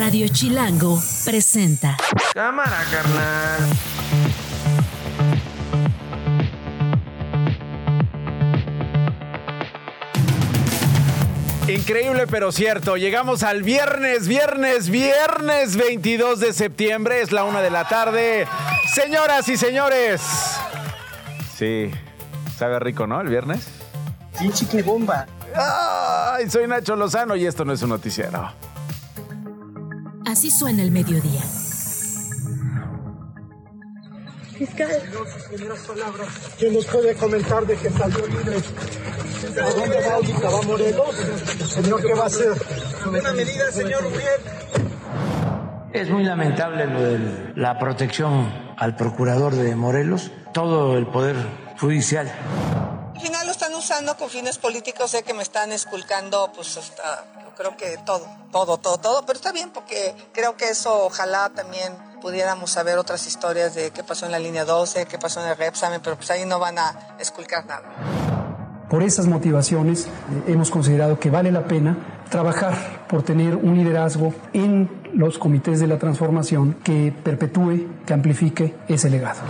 Radio Chilango presenta. Cámara, carnal. Increíble pero cierto, llegamos al viernes, viernes, viernes 22 de septiembre, es la una de la tarde. Señoras y señores. Sí, sabe rico, ¿no? El viernes. Sí, chique bomba. Ay, soy Nacho Lozano y esto no es un noticiero. Así suena el mediodía. Fiscal. ¿Quién nos puede comentar de que salió libre? ¿A dónde va ahorita? ¿Va a Morelos? Señor, ¿qué va a hacer? Una medida, señor Uriel. Es muy lamentable lo de la protección al procurador de Morelos, todo el poder judicial. Al final lo están usando con fines políticos, sé que me están esculcando, pues hasta, yo creo que todo, todo, todo, todo, pero está bien porque creo que eso ojalá también pudiéramos saber otras historias de qué pasó en la línea 12, qué pasó en el Repsamen, pero pues ahí no van a esculcar nada. Por esas motivaciones eh, hemos considerado que vale la pena trabajar por tener un liderazgo en los comités de la transformación que perpetúe, que amplifique ese legado.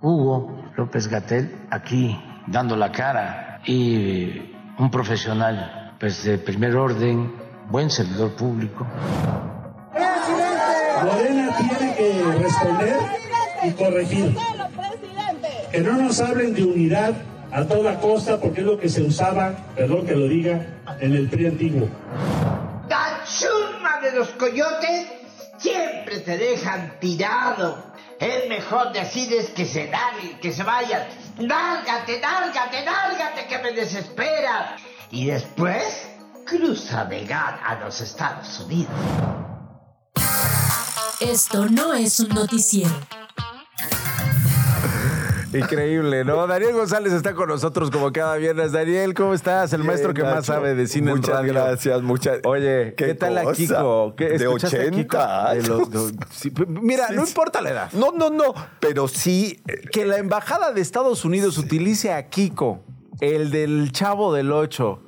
Hugo López Gatel aquí dando la cara y un profesional pues de primer orden, buen servidor público. Morena tiene que responder y corregir. Que no nos hablen de unidad a toda costa porque es lo que se usaba, perdón que lo diga, en el PRI antiguo. La chuma de los coyotes siempre te dejan tirado. Es mejor decirles que se larguen, que se vayan. Lárgate, lárgate, lárgate, que me desespera. Y después cruza de gana a los Estados Unidos. Esto no es un noticiero. Increíble, ¿no? Daniel González está con nosotros como cada viernes. Daniel, ¿cómo estás? El maestro que más sabe de cine Muchas en radio. gracias, muchas. Oye, ¿qué, ¿Qué tal a? Kiko? ¿Qué, De ¿escuchaste a 80 Kiko? De los- de- sí, p- mira, no importa la edad. No, no, no, pero sí. eh, Que la embajada de Estados Unidos utilice a Kiko, el del Chavo del Ocho.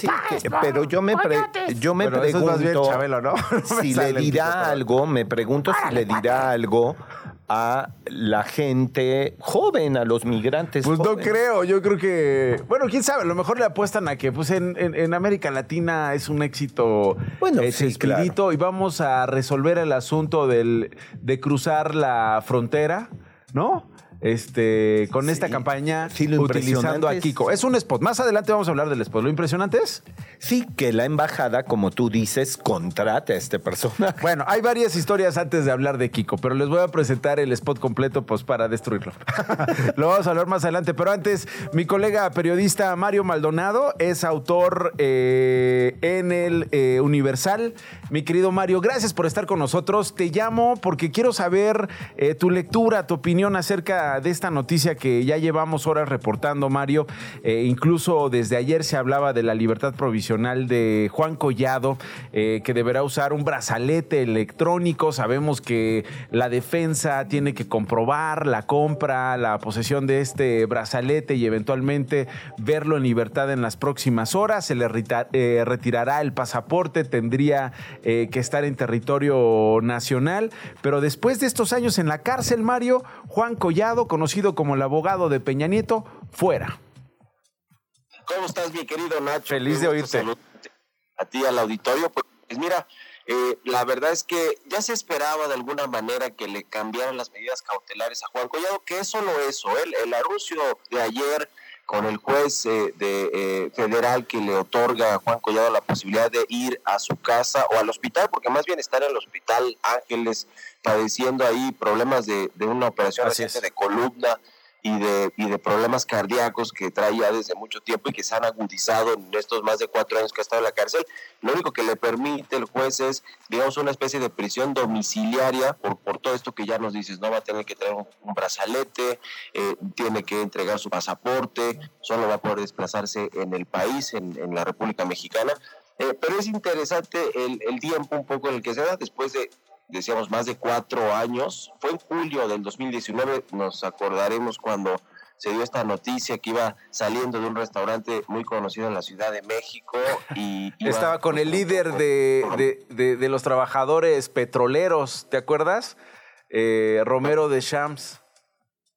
sí, que- pero yo me, pre- yo me Bueno, eso es más bien pregunto Chabelo, ¿no? No me si le dirá algo, me pregunto si le dirá algo a la gente joven, a los migrantes Pues no creo, yo creo que. Bueno, quién sabe, a lo mejor le apuestan a que pues en, en- en América Latina es un éxito Bueno, ese sí, claro. y vamos a resolver el asunto del, de cruzar la frontera, ¿no? Este, con esta campaña Sí, lo utilizando a Kiko. Es un spot. Más adelante vamos a hablar del spot. Lo impresionante es. Sí, que la embajada, como tú dices, contrate a este personaje. Bueno, hay varias historias antes de hablar de Kiko, pero les voy a presentar el spot completo pues para destruirlo. Lo vamos a hablar más adelante, pero antes mi colega periodista Mario Maldonado es autor eh, en el eh, Universal. Mi querido Mario, gracias por estar con nosotros. Te llamo porque quiero saber eh, tu lectura, tu opinión acerca de esta noticia que ya llevamos horas reportando, Mario. Eh, incluso desde ayer se hablaba de la libertad provisional de Juan Collado, eh, que deberá usar un brazalete electrónico. Sabemos que la defensa tiene que comprobar la compra, la posesión de este brazalete y eventualmente verlo en libertad en las próximas horas. Se le eh, retirará el pasaporte, tendría que estar en territorio nacional. Pero después de estos años en la cárcel, Mario, Juan Collado, conocido como el abogado de Peña Nieto, fuera. ¿Cómo estás, mi querido Nacho? Feliz de oírte. A ti, al auditorio. Pues mira, eh, la verdad es que ya se esperaba de alguna manera que le cambiaran las medidas cautelares a Juan Collado, que es solo eso. El, el anuncio de ayer con el juez eh, de, eh, federal que le otorga a Juan Collado la posibilidad de ir a su casa o al hospital, porque más bien está en el hospital Ángeles padeciendo ahí problemas de, de una operación reciente de columna y de, y de problemas cardíacos que traía desde mucho tiempo y que se han agudizado en estos más de cuatro años que ha estado en la cárcel. Lo único que le permite el juez es, digamos, una especie de prisión domiciliaria por, por todo esto que ya nos dices, no va a tener que tener un, brazalete, eh, tiene que entregar su pasaporte, solo va a poder desplazarse en el país, en, la República Mexicana. Eh, pero es interesante el tiempo un poco en el que se da después de decíamos, más de cuatro años. Fue en julio del 2019, nos acordaremos cuando se dio esta noticia que iba saliendo de un restaurante muy conocido en la Ciudad de México y... iba- Estaba con el líder de, de- de- de los trabajadores petroleros, ¿te acuerdas? Eh, Romero de Shams.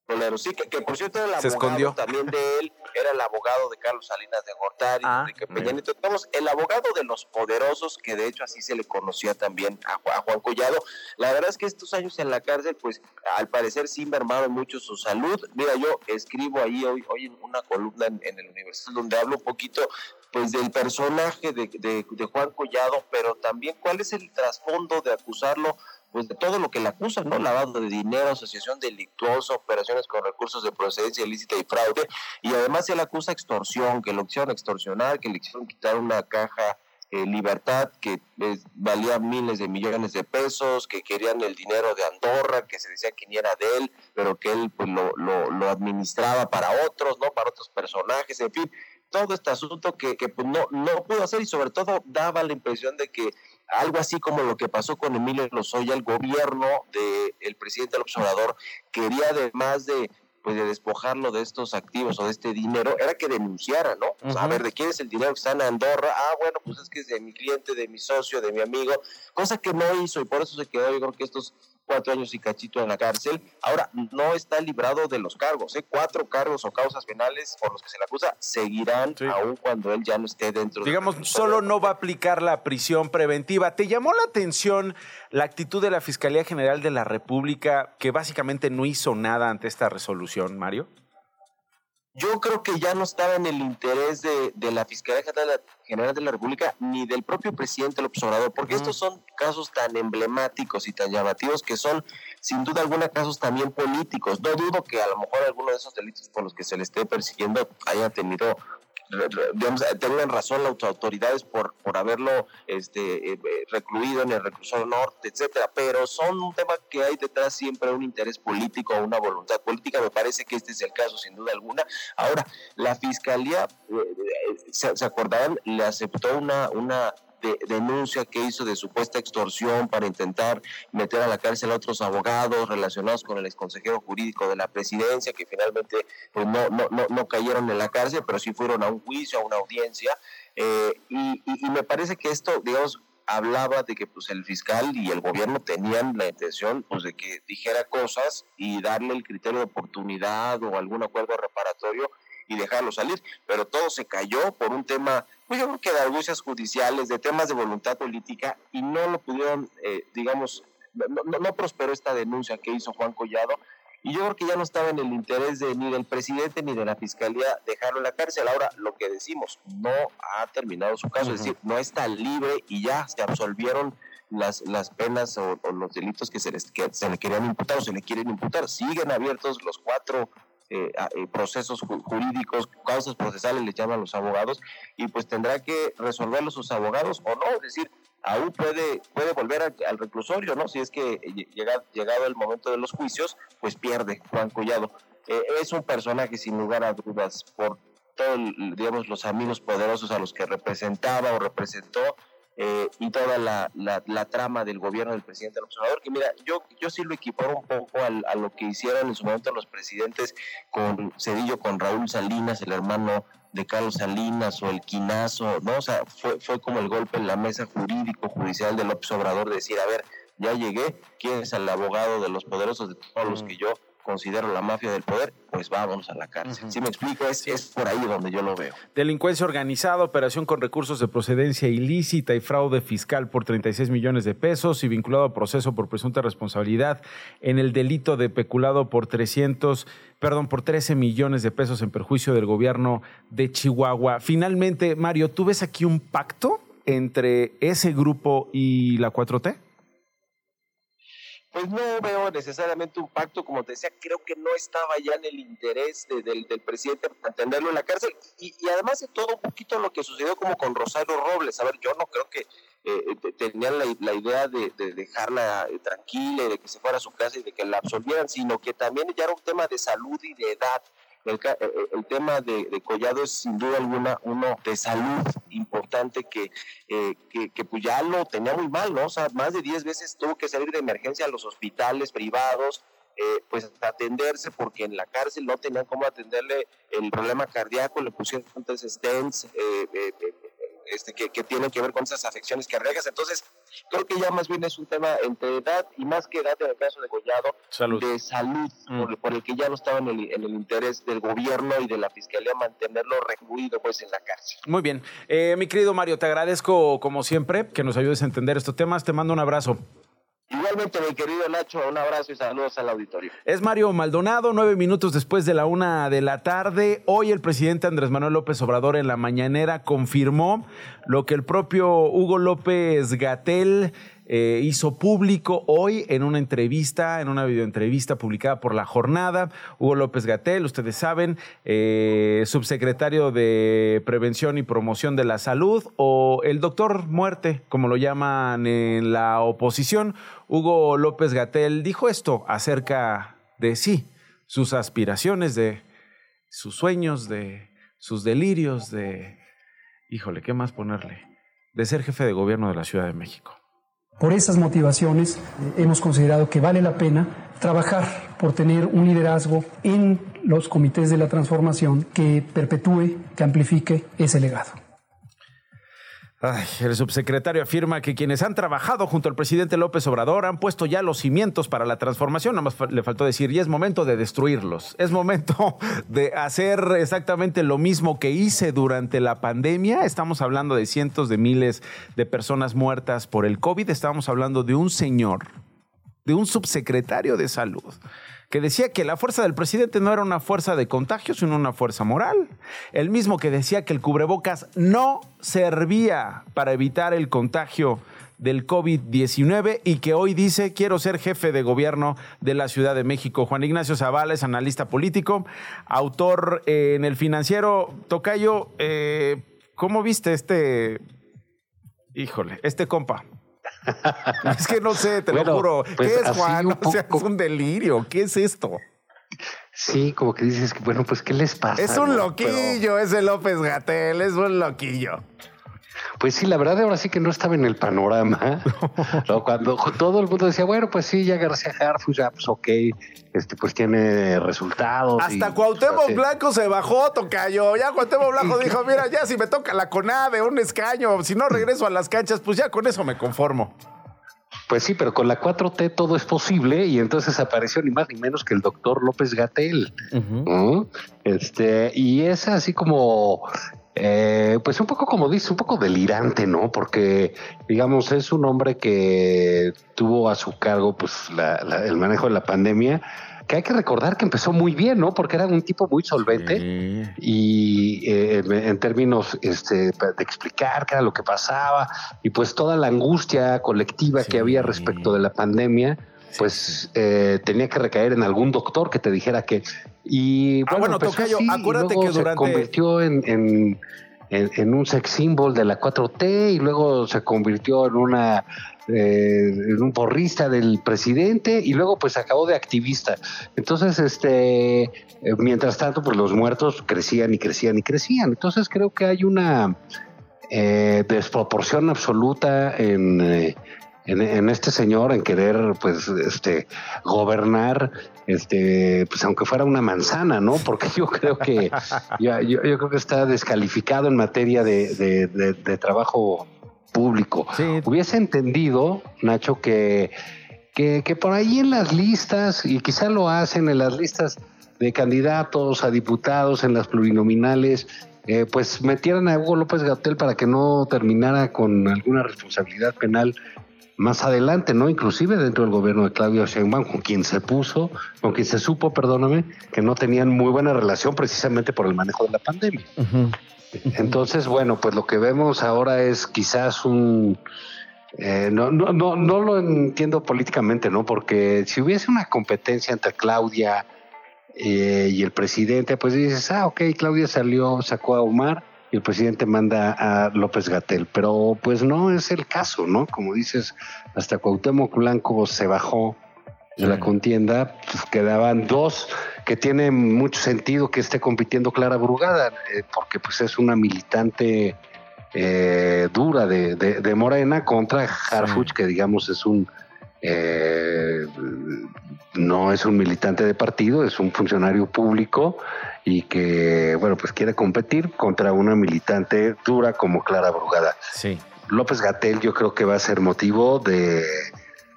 Petrolero. Sí, que, que por cierto era el Se abogado escondió. también de él, era el abogado de Carlos Salinas de Gortari, Ah, Enrique Peña Nieto. Digamos, el abogado de los poderosos, que de hecho así se le conocía también a, Ju- a Juan Collado. La verdad es que estos años en la cárcel, pues al parecer sí mermaron mucho su salud. Mira, yo escribo ahí hoy, hoy en una columna en, en el Universal donde hablo un poquito pues del personaje de, de- de Juan Collado, pero también cuál es el trasfondo de acusarlo pues de todo lo que le acusan, ¿no? Lavado de dinero, asociación delictuosa, operaciones con recursos de procedencia ilícita y fraude, y además se le acusa extorsión, que lo hicieron extorsionar, que le hicieron quitar una caja eh, libertad que valía miles de millones de pesos, que querían el dinero de Andorra, que se decía que ni era de él, pero que él pues lo, lo, lo administraba para otros, ¿no? Para otros personajes, en fin, todo este asunto que, que pues, no, no pudo hacer y sobre todo daba la impresión de que algo así como lo que pasó con Emilio Lozoya, el gobierno del presidente López Obrador quería además de pues de despojarlo de estos activos o de este dinero, era que denunciara, ¿no? O sea, a ver, ¿de quién es el dinero que está en Andorra? Ah, bueno, pues es que es de mi cliente, de mi socio, de mi amigo, cosa que no hizo y por eso se quedó, yo creo que estos cuatro años y cachito en la cárcel. Ahora, no está librado de los cargos, ¿eh? Cuatro cargos o causas penales por los que se le acusa seguirán aun cuando él ya no esté dentro de Digamos, solo no va a aplicar la prisión preventiva. ¿Te llamó la atención la actitud de la Fiscalía General de la República, que básicamente no hizo nada ante esta resolución, Mario? Yo creo que ya no estaba en el interés de, de la Fiscalía General de la- República ni del propio presidente López Obrador, porque estos son casos tan emblemáticos y tan llamativos que son, sin duda alguna, casos también políticos. No dudo que a lo mejor alguno de esos delitos por los que se le esté persiguiendo haya tenido digamos, eh, tengan razón las autoridades por, por haberlo este, eh, recluido en el reclusorio norte, etcétera, pero son un tema que hay detrás siempre un interés político, una voluntad política, me parece que este es el caso sin duda alguna. Ahora, la fiscalía, eh, se, se acordarán, le aceptó una, una de- denuncia que hizo de supuesta extorsión para intentar meter a la cárcel a otros abogados relacionados con el exconsejero jurídico de la presidencia, que finalmente pues, no, no, no, no cayeron en la cárcel, pero sí fueron a un juicio, a una audiencia. eh, y me parece que esto, digamos, hablaba de que pues el fiscal y el gobierno tenían la intención pues de que dijera cosas y darle el criterio de oportunidad o algún acuerdo reparatorio y dejarlo salir, pero todo se cayó por un tema, pues yo creo que de argucias judiciales, de temas de voluntad política y no lo pudieron, eh, digamos, no, no- no prosperó esta denuncia que hizo Juan Collado y yo creo que ya no estaba en el interés de ni del presidente ni de la fiscalía dejarlo en la cárcel. Ahora, lo que decimos, no ha terminado su caso, es decir, no está libre y ya se absolvieron las, las penas o, o los delitos que se, les, que se le querían imputar o se le quieren imputar. Siguen abiertos los cuatro eh, a- eh, procesos ju- jurídicos, causas procesales, le llaman los abogados, y pues tendrá que resolverlo sus abogados o no, es decir, aún puede, puede volver al, al reclusorio, ¿no? Si es que llega- llegado el momento de los juicios, pues pierde Juan Collado. Eh, es un personaje sin lugar a dudas por todos, digamos, los amigos poderosos a los que representaba o representó eh, y toda la, la, la trama del gobierno del presidente López Obrador, que mira, yo, yo sí lo equiparo un poco al- a lo que hicieron en su momento los presidentes con Cedillo, con Raúl Salinas, el hermano de Carlos Salinas o el quinazo, ¿no? O sea, fue, fue como el golpe en la mesa jurídico, judicial de López Obrador, de decir, a ver, ya llegué, ¿quién es el abogado de los poderosos, de todos los que yo considero la mafia del poder? Pues vámonos a la cárcel. Si me explico, es, es por ahí donde yo lo veo. Delincuencia organizada, operación con recursos de procedencia ilícita y fraude fiscal por 36 millones de pesos y vinculado a proceso por presunta responsabilidad en el delito de peculado por 300, perdón, por 13 millones de pesos en perjuicio del gobierno de Chihuahua. Finalmente, Mario, ¿tú ves aquí un pacto entre ese grupo y la 4T? Pues no veo necesariamente un pacto, como te decía, creo que no estaba ya en el interés de- del, presidente mantenerlo en la cárcel. Y, y además de todo, un poquito lo que sucedió como con Rosario Robles. A ver, yo no creo que eh, te- tenían la, la idea de, de dejarla eh, tranquila y de que se fuera a su casa y de que la absolvieran, sino que también ya era un tema de salud y de edad. El, eh, eh, el tema de, de Collado es sin duda alguna uno de salud importante que, eh, que, que pues ya lo tenía muy mal, ¿no? O sea, más de 10 veces tuvo que salir de emergencia a los hospitales privados, eh, pues atenderse porque en la cárcel no tenían cómo atenderle el problema cardíaco, le pusieron entonces stents, eh, eh, eh, este, que, que tienen que ver con esas afecciones cardíacas. Entonces, creo que ya más bien es un tema entre edad y más que edad en el caso de Gollado, Salud. de salud, Mm. por, por el que ya no estaba en el, en el interés del gobierno y de la fiscalía mantenerlo recluido pues en la cárcel. Muy bien. Eh, mi querido Mario, te agradezco como siempre que nos ayudes a entender estos temas. Te mando un abrazo. Igualmente, mi querido Nacho, un abrazo y saludos al auditorio. Es Mario Maldonado, nueve minutos después de la una de la tarde. Hoy el presidente Andrés Manuel López Obrador en la mañanera confirmó lo que el propio Hugo López Gatel eh, hizo público hoy en una entrevista, en una videoentrevista publicada por La Jornada. Hugo López Gatel, ustedes saben, eh, subsecretario de Prevención y Promoción de la Salud o el doctor muerte, como lo llaman en la oposición. Hugo López Gatel dijo esto acerca de sí, sus aspiraciones, de sus sueños, de sus delirios, de, híjole, ¿qué más ponerle? De ser jefe de gobierno de la Ciudad de México. Por esas motivaciones eh, hemos considerado que vale la pena trabajar por tener un liderazgo en los comités de la transformación que perpetúe, que amplifique ese legado. El subsecretario afirma que quienes han trabajado junto al presidente López Obrador han puesto ya los cimientos para la transformación. Nada más le faltó decir, y es momento de destruirlos. Es momento de hacer exactamente lo mismo que hice durante la pandemia. Estamos hablando de cientos de miles de personas muertas por el COVID. Estamos hablando de un señor, de un subsecretario de salud que decía que la fuerza del presidente no era una fuerza de contagio, sino una fuerza moral. El mismo que decía que el cubrebocas no servía para evitar el contagio del COVID-19 y que hoy dice quiero ser jefe de gobierno de la Ciudad de México. Juan Ignacio Zavala es analista político, autor eh, en el financiero. Tocayo, eh, ¿cómo viste este, híjole, este compa? es que no sé, te lo juro. pues ¿Qué es Juan? un O sea, poco- es un delirio. ¿Qué es esto? Sí, como que dices que, bueno, pues, ¿qué les pasa? Es un no? loquillo ese López Gatel, es un loquillo. Pues sí, la verdad ahora sí que no estaba en el panorama. No, Cuando todo el mundo decía, bueno, pues sí, ya García Harfus, ya pues ok, este pues tiene resultados. y, Hasta pues, Cuauhtémoc hace- Blanco se bajó, tocayo. Ya Cuauhtémoc Blanco dijo, mira, ya si me toca la CONADE, un escaño, si no regreso a las canchas, pues ya con eso me conformo. Pues sí, pero con la 4T todo es posible y entonces apareció ni más ni menos que el doctor López Gatel. ¿no? Este, y es así como, eh, pues un poco como dice, un poco delirante, ¿no? Porque, digamos, es un hombre que tuvo a su cargo pues la- la- el manejo de la pandemia, que hay que recordar que empezó muy bien, ¿no? Porque era un tipo muy solvente y eh, en- en términos este, de explicar qué era lo que pasaba y pues toda la angustia colectiva que había respecto de la pandemia, pues eh, tenía que recaer en algún doctor que te dijera que... Y Ah, bueno, Tocayo, así, y acuérdate luego que se durante- convirtió en, en, en- en un sex symbol de la 4T y luego se convirtió en una eh, en un porrista del presidente y luego pues acabó de activista. Entonces, este, eh, mientras tanto, pues los muertos crecían y crecían y crecían. Entonces creo que hay una eh, desproporción absoluta en, eh, en, en este señor en querer pues este gobernar este pues aunque fuera una manzana no porque yo creo que yo, yo- yo creo que está descalificado en materia de, de- de- de trabajo público. Hubiese entendido Nacho que, que que por ahí en las listas y quizá lo hacen en las listas de candidatos a diputados en las plurinominales eh, pues metieran a Hugo López Gatel para que no terminara con alguna responsabilidad penal más adelante, ¿no? Inclusive dentro del gobierno de Claudio Sheinbaum, con quien se puso, con quien se supo, perdóname, que no tenían muy buena relación precisamente por el manejo de la pandemia. Entonces, bueno, pues lo que vemos ahora es quizás un... eh, no, no, no, no lo entiendo políticamente, ¿no? Porque si hubiese una competencia entre Claudia eh, y el presidente, pues dices, ah, ok, Claudia salió, sacó a Omar y el presidente manda a López Gatel, pero pues no es el caso, ¿no? Como dices, hasta Cuauhtémoc Blanco se bajó de la contienda, pues quedaban dos que tiene mucho sentido que esté compitiendo Clara Brugada, eh, porque pues es una militante eh, dura de, de- de Morena contra Harfuch, que digamos es un eh, no es un militante de partido, es un funcionario público y que, bueno, pues quiere competir contra una militante dura como Clara Brugada. Sí. López Gatel yo creo que va a ser motivo de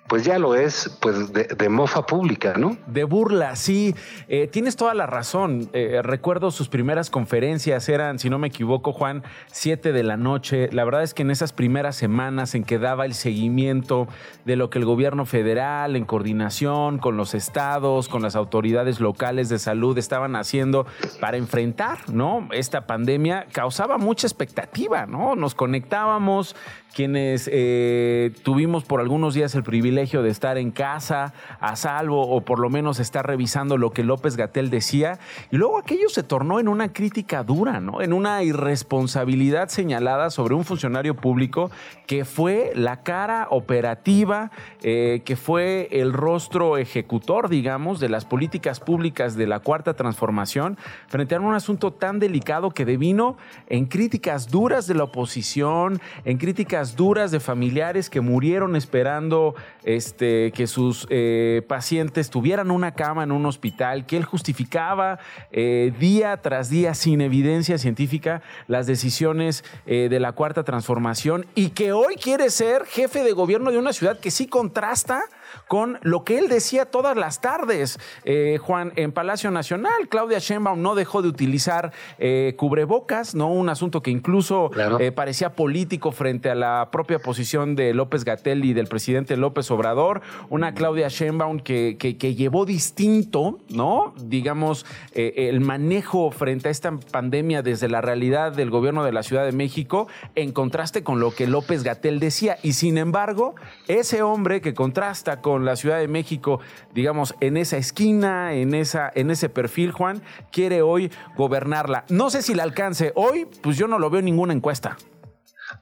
pues ya lo es, pues de, mofa pública, ¿no? De burla, sí. Eh, tienes toda la razón. Eh, recuerdo sus primeras conferencias, eran, si no me equivoco, Juan, siete de la noche. La verdad es que en esas primeras semanas en que daba el seguimiento de lo que el gobierno federal, en coordinación con los estados, con las autoridades locales de salud, estaban haciendo para enfrentar, ¿no? Esta pandemia causaba mucha expectativa, ¿no? Nos conectábamos, quienes eh, tuvimos por algunos días el privilegio de estar en casa a salvo o por lo menos estar revisando lo que López Gatel decía. Y luego aquello se tornó en una crítica dura, ¿no? En una irresponsabilidad señalada sobre un funcionario público que fue la cara operativa, eh, que fue el rostro ejecutor, digamos, de las políticas públicas de la cuarta transformación frente a un asunto tan delicado que devino en críticas duras de la oposición, en críticas duras de familiares que murieron esperando este, que sus eh, pacientes tuvieran una cama en un hospital, que él justificaba eh, día tras día sin evidencia científica las decisiones eh, de la cuarta transformación y que hoy quiere ser jefe de gobierno de una ciudad que sí contrasta con lo que él decía todas las tardes, eh, Juan, en Palacio Nacional. Claudia Sheinbaum no dejó de utilizar eh, cubrebocas, ¿no? Un asunto que incluso eh, parecía político frente a la propia posición de López Gatel y del presidente López Obrador. Una Claudia Sheinbaum que, que, que llevó distinto, ¿no? Digamos, el manejo frente a esta pandemia desde la realidad del gobierno de la Ciudad de México en contraste con lo que López Gatel decía. Y sin embargo, ese hombre que contrasta con la Ciudad de México, digamos, en esa esquina, en, esa, en ese perfil, Juan, quiere hoy gobernarla. No sé si le alcance. Hoy, pues yo no lo veo en ninguna encuesta.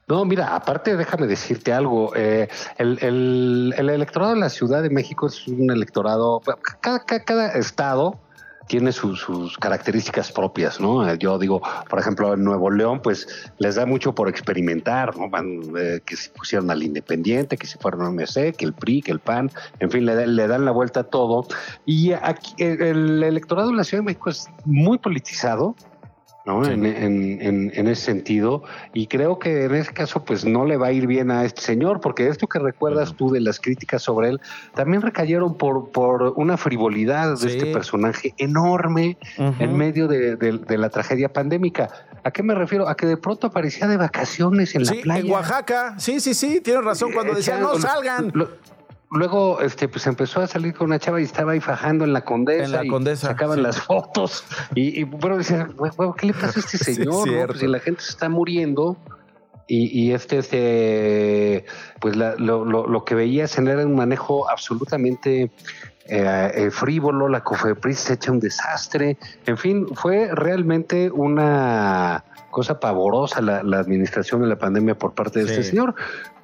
No, mira, aparte déjame decirte algo. Eh, el, electorado de la Ciudad de México es un electorado, cada estado tiene sus características propias, ¿no? Eh, yo digo, por ejemplo, en Nuevo León, pues les da mucho por experimentar, ¿no? Van, eh, que se pusieron al Independiente, que se fueron a MC, que el PRI, que el PAN, en fin, le, le dan la vuelta a todo. Y aquí el electorado de la Ciudad de México es muy politizado, ¿no? En, en, ese sentido. Y creo que en ese caso, pues no le va a ir bien a este señor, porque esto que recuerdas tú de las críticas sobre él, también recayeron por, por una frivolidad de este personaje enorme en medio de, la tragedia pandémica. ¿A qué me refiero? A que de pronto aparecía de vacaciones en la playa. En Oaxaca, sí, sí, sí, tienes razón, cuando eh, decía no salgan luego este pues empezó a salir con una chava y estaba ahí fajando en la condesa en la y condesa sacaban las fotos. Y, bueno decía qué le pasa a este señor pues, si la gente se está muriendo y, este este pues lo, lo, que veías era un manejo absolutamente eh, eh, frívolo la COFEPRIS se echa un desastre. En fin fue realmente una cosa pavorosa la, administración de la pandemia por parte de este señor.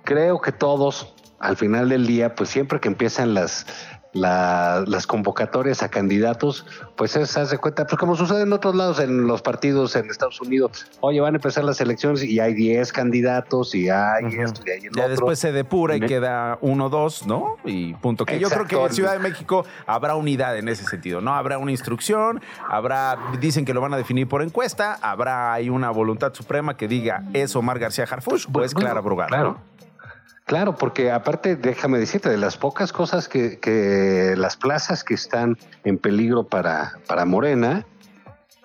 Creo que todos al final del día, pues siempre que empiezan las, las convocatorias a candidatos, pues es, haz de cuenta, pues como sucede en otros lados, en los partidos en Estados Unidos, oye, van a empezar las elecciones y hay 10 candidatos y hay esto y hay el ya después se depura y queda uno, dos, ¿no? Y punto. Que yo creo que en Ciudad de México habrá unidad en ese sentido, ¿no? Habrá una instrucción, habrá, dicen que lo van a definir por encuesta, habrá ahí una voluntad suprema que diga es Omar García Harfush pues, Clara Brugada, claro. Claro, porque aparte, déjame decirte, de las pocas cosas que, que las plazas que están en peligro para, para Morena,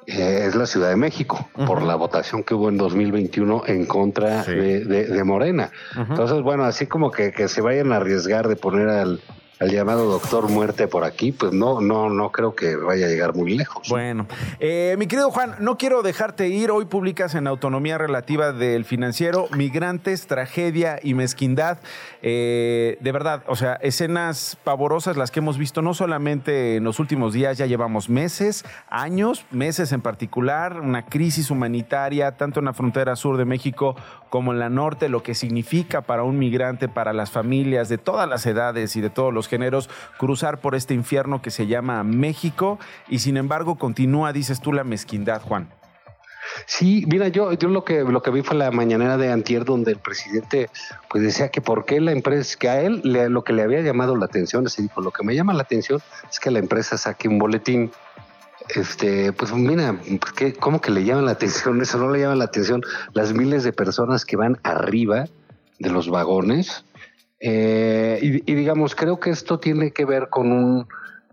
eh, es la Ciudad de México, por la votación que hubo en 2021 en contra de, de, Morena. Entonces, bueno, así como que, que se vayan a arriesgar de poner al, al llamado doctor muerte por aquí, pues no, no, no creo que vaya a llegar muy lejos. Bueno, eh, mi querido Juan, no quiero dejarte ir. Hoy publicas en Autonomía Relativa del Financiero Migrantes, Tragedia y Mezquindad. Eh, de verdad, o sea, escenas pavorosas las que hemos visto no solamente en los últimos días, ya llevamos meses, años, meses en particular, una crisis humanitaria tanto en la frontera sur de México como en la norte, lo que significa para un migrante, para las familias de todas las edades y de todos los géneros, cruzar por este infierno que se llama México y sin embargo continúa, dices tú, la mezquindad, Juan. Sí, mira, yo, yo lo que lo que vi fue la mañanera de Antier, donde el presidente pues decía que por qué la empresa, que a él lo que le había llamado la atención, se dijo, lo que me llama la atención es que la empresa saque un boletín. Este, pues mira, pues, ¿qué- ¿cómo que le llama la atención? Eso no le llama la atención las miles de personas que van arriba de los vagones. Eh, y, digamos, creo que esto tiene que ver con un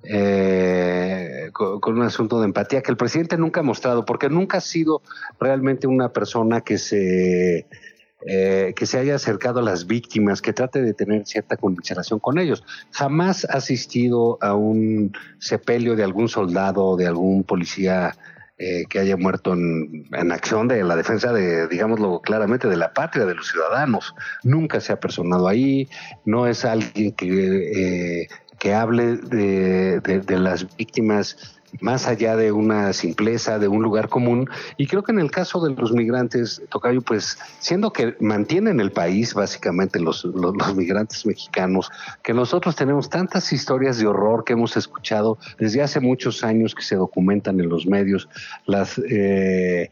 eh, con, un asunto de empatía que el presidente nunca ha mostrado, porque nunca ha sido realmente una persona que se eh, que se haya acercado a las víctimas, que trate de tener cierta conmiseración con ellos. Jamás ha asistido a un sepelio de algún soldado de algún policía eh, que haya muerto en, acción de la defensa de, digámoslo claramente, de la patria, de los ciudadanos. Nunca se ha personado ahí, no es alguien que, eh, que hable de- de las víctimas más allá de una simpleza, de un lugar común. Y creo que en el caso de los migrantes, Tocayo, pues siendo que mantienen el país, básicamente los, los, migrantes mexicanos, que nosotros tenemos tantas historias de horror que hemos escuchado desde hace muchos años que se documentan en los medios, las, eh,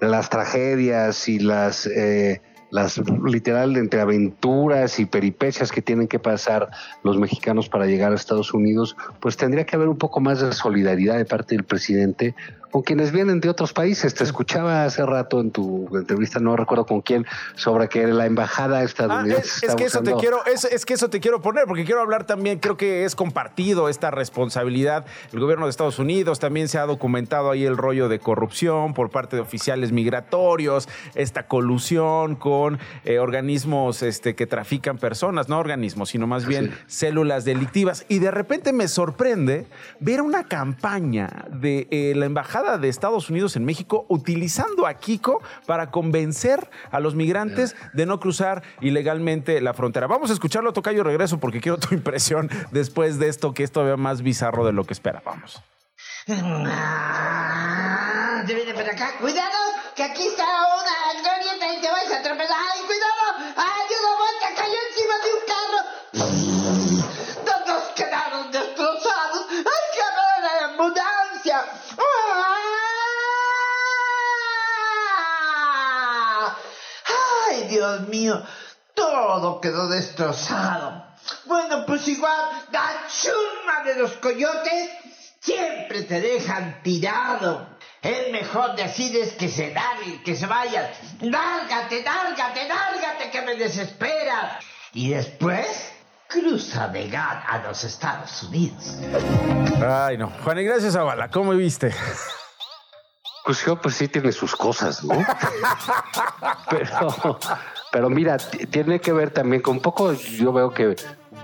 las tragedias y las... eh, las literal entre aventuras y peripecias que tienen que pasar los mexicanos para llegar a Estados Unidos, pues tendría que haber un poco más de solidaridad de parte del presidente con quienes vienen de otros países. Te escuchaba hace rato en tu entrevista, no recuerdo con quién, sobre que la embajada Ah, estadounidense es, está es que eso te quiero, es, es que eso te quiero poner, porque quiero hablar también, creo que es compartido esta responsabilidad. El gobierno de Estados Unidos también se ha documentado ahí el rollo de corrupción por parte de oficiales migratorios, esta colusión con eh, organismos este, que trafican personas, no organismos, sino más bien células delictivas. Y de repente me sorprende ver una campaña de eh, la embajada de Estados Unidos en México utilizando a Kiko para convencer a los migrantes de no cruzar ilegalmente la frontera. Vamos a escucharlo, Tocayo, regreso porque quiero tu impresión después de esto, que es todavía más bizarro de lo que esperábamos. Ah, te viene para acá. Cuidado, que aquí está una glorieta y te vas a tropezar. ¡Ay, cuidado! Dios mío! Todo quedó destrozado. Bueno, pues igual, la chusma de los coyotes siempre te dejan tirado. Es mejor decirles que se larguen, que se vayan. Lárgate, lárgate, lárgate, que me desespera. Y después, cruza de gas a los Estados Unidos. Ay, no. Juan Ignacio Zavala, ¿cómo viste? Pues pues sí tiene sus cosas, ¿no? pero, pero mira, tiene que ver también con un poco, yo veo que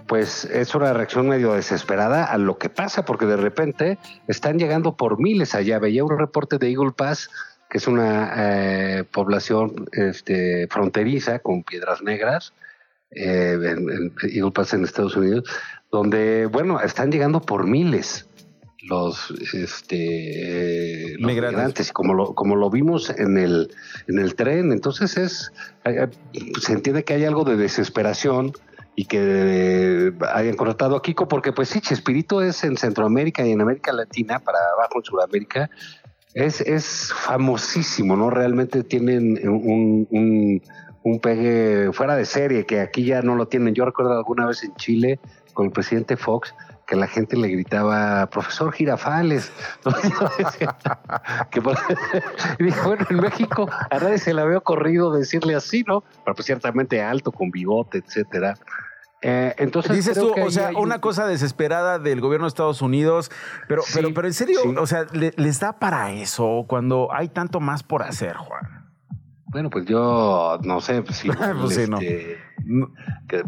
pues es una reacción medio desesperada a lo que pasa, porque de repente están llegando por miles allá. Veía un reporte de Eagle Pass, que es una eh, población este, fronteriza con piedras negras, eh, en, en Eagle Pass en Estados Unidos, donde, bueno, están llegando por miles los este los Migrantes. como lo como lo vimos en el en el tren entonces es eh, eh, se entiende que hay algo de desesperación y que eh, hayan contratado a Kiko porque pues sí Chespirito es en Centroamérica y en América Latina para abajo en Sudamérica es, es famosísimo, ¿no? Realmente tienen un, un, un pegue fuera de serie que aquí ya no lo tienen. Yo recuerdo alguna vez en Chile con el presidente Fox que la gente le gritaba, profesor Girafales. que y dije, bueno, en México a nadie se le había ocurrido decirle así, ¿no? Pero pues ciertamente alto, con bigote, etcétera. Eh, entonces Dices tú, o sea, una un- cosa desesperada del gobierno de Estados Unidos, pero, Sí, pero, pero en serio, sí. o sea, ¿le- ¿les da para eso cuando hay tanto más por hacer, Juan? Bueno, pues yo no sé, pues, sí, Pues sí, no. este, que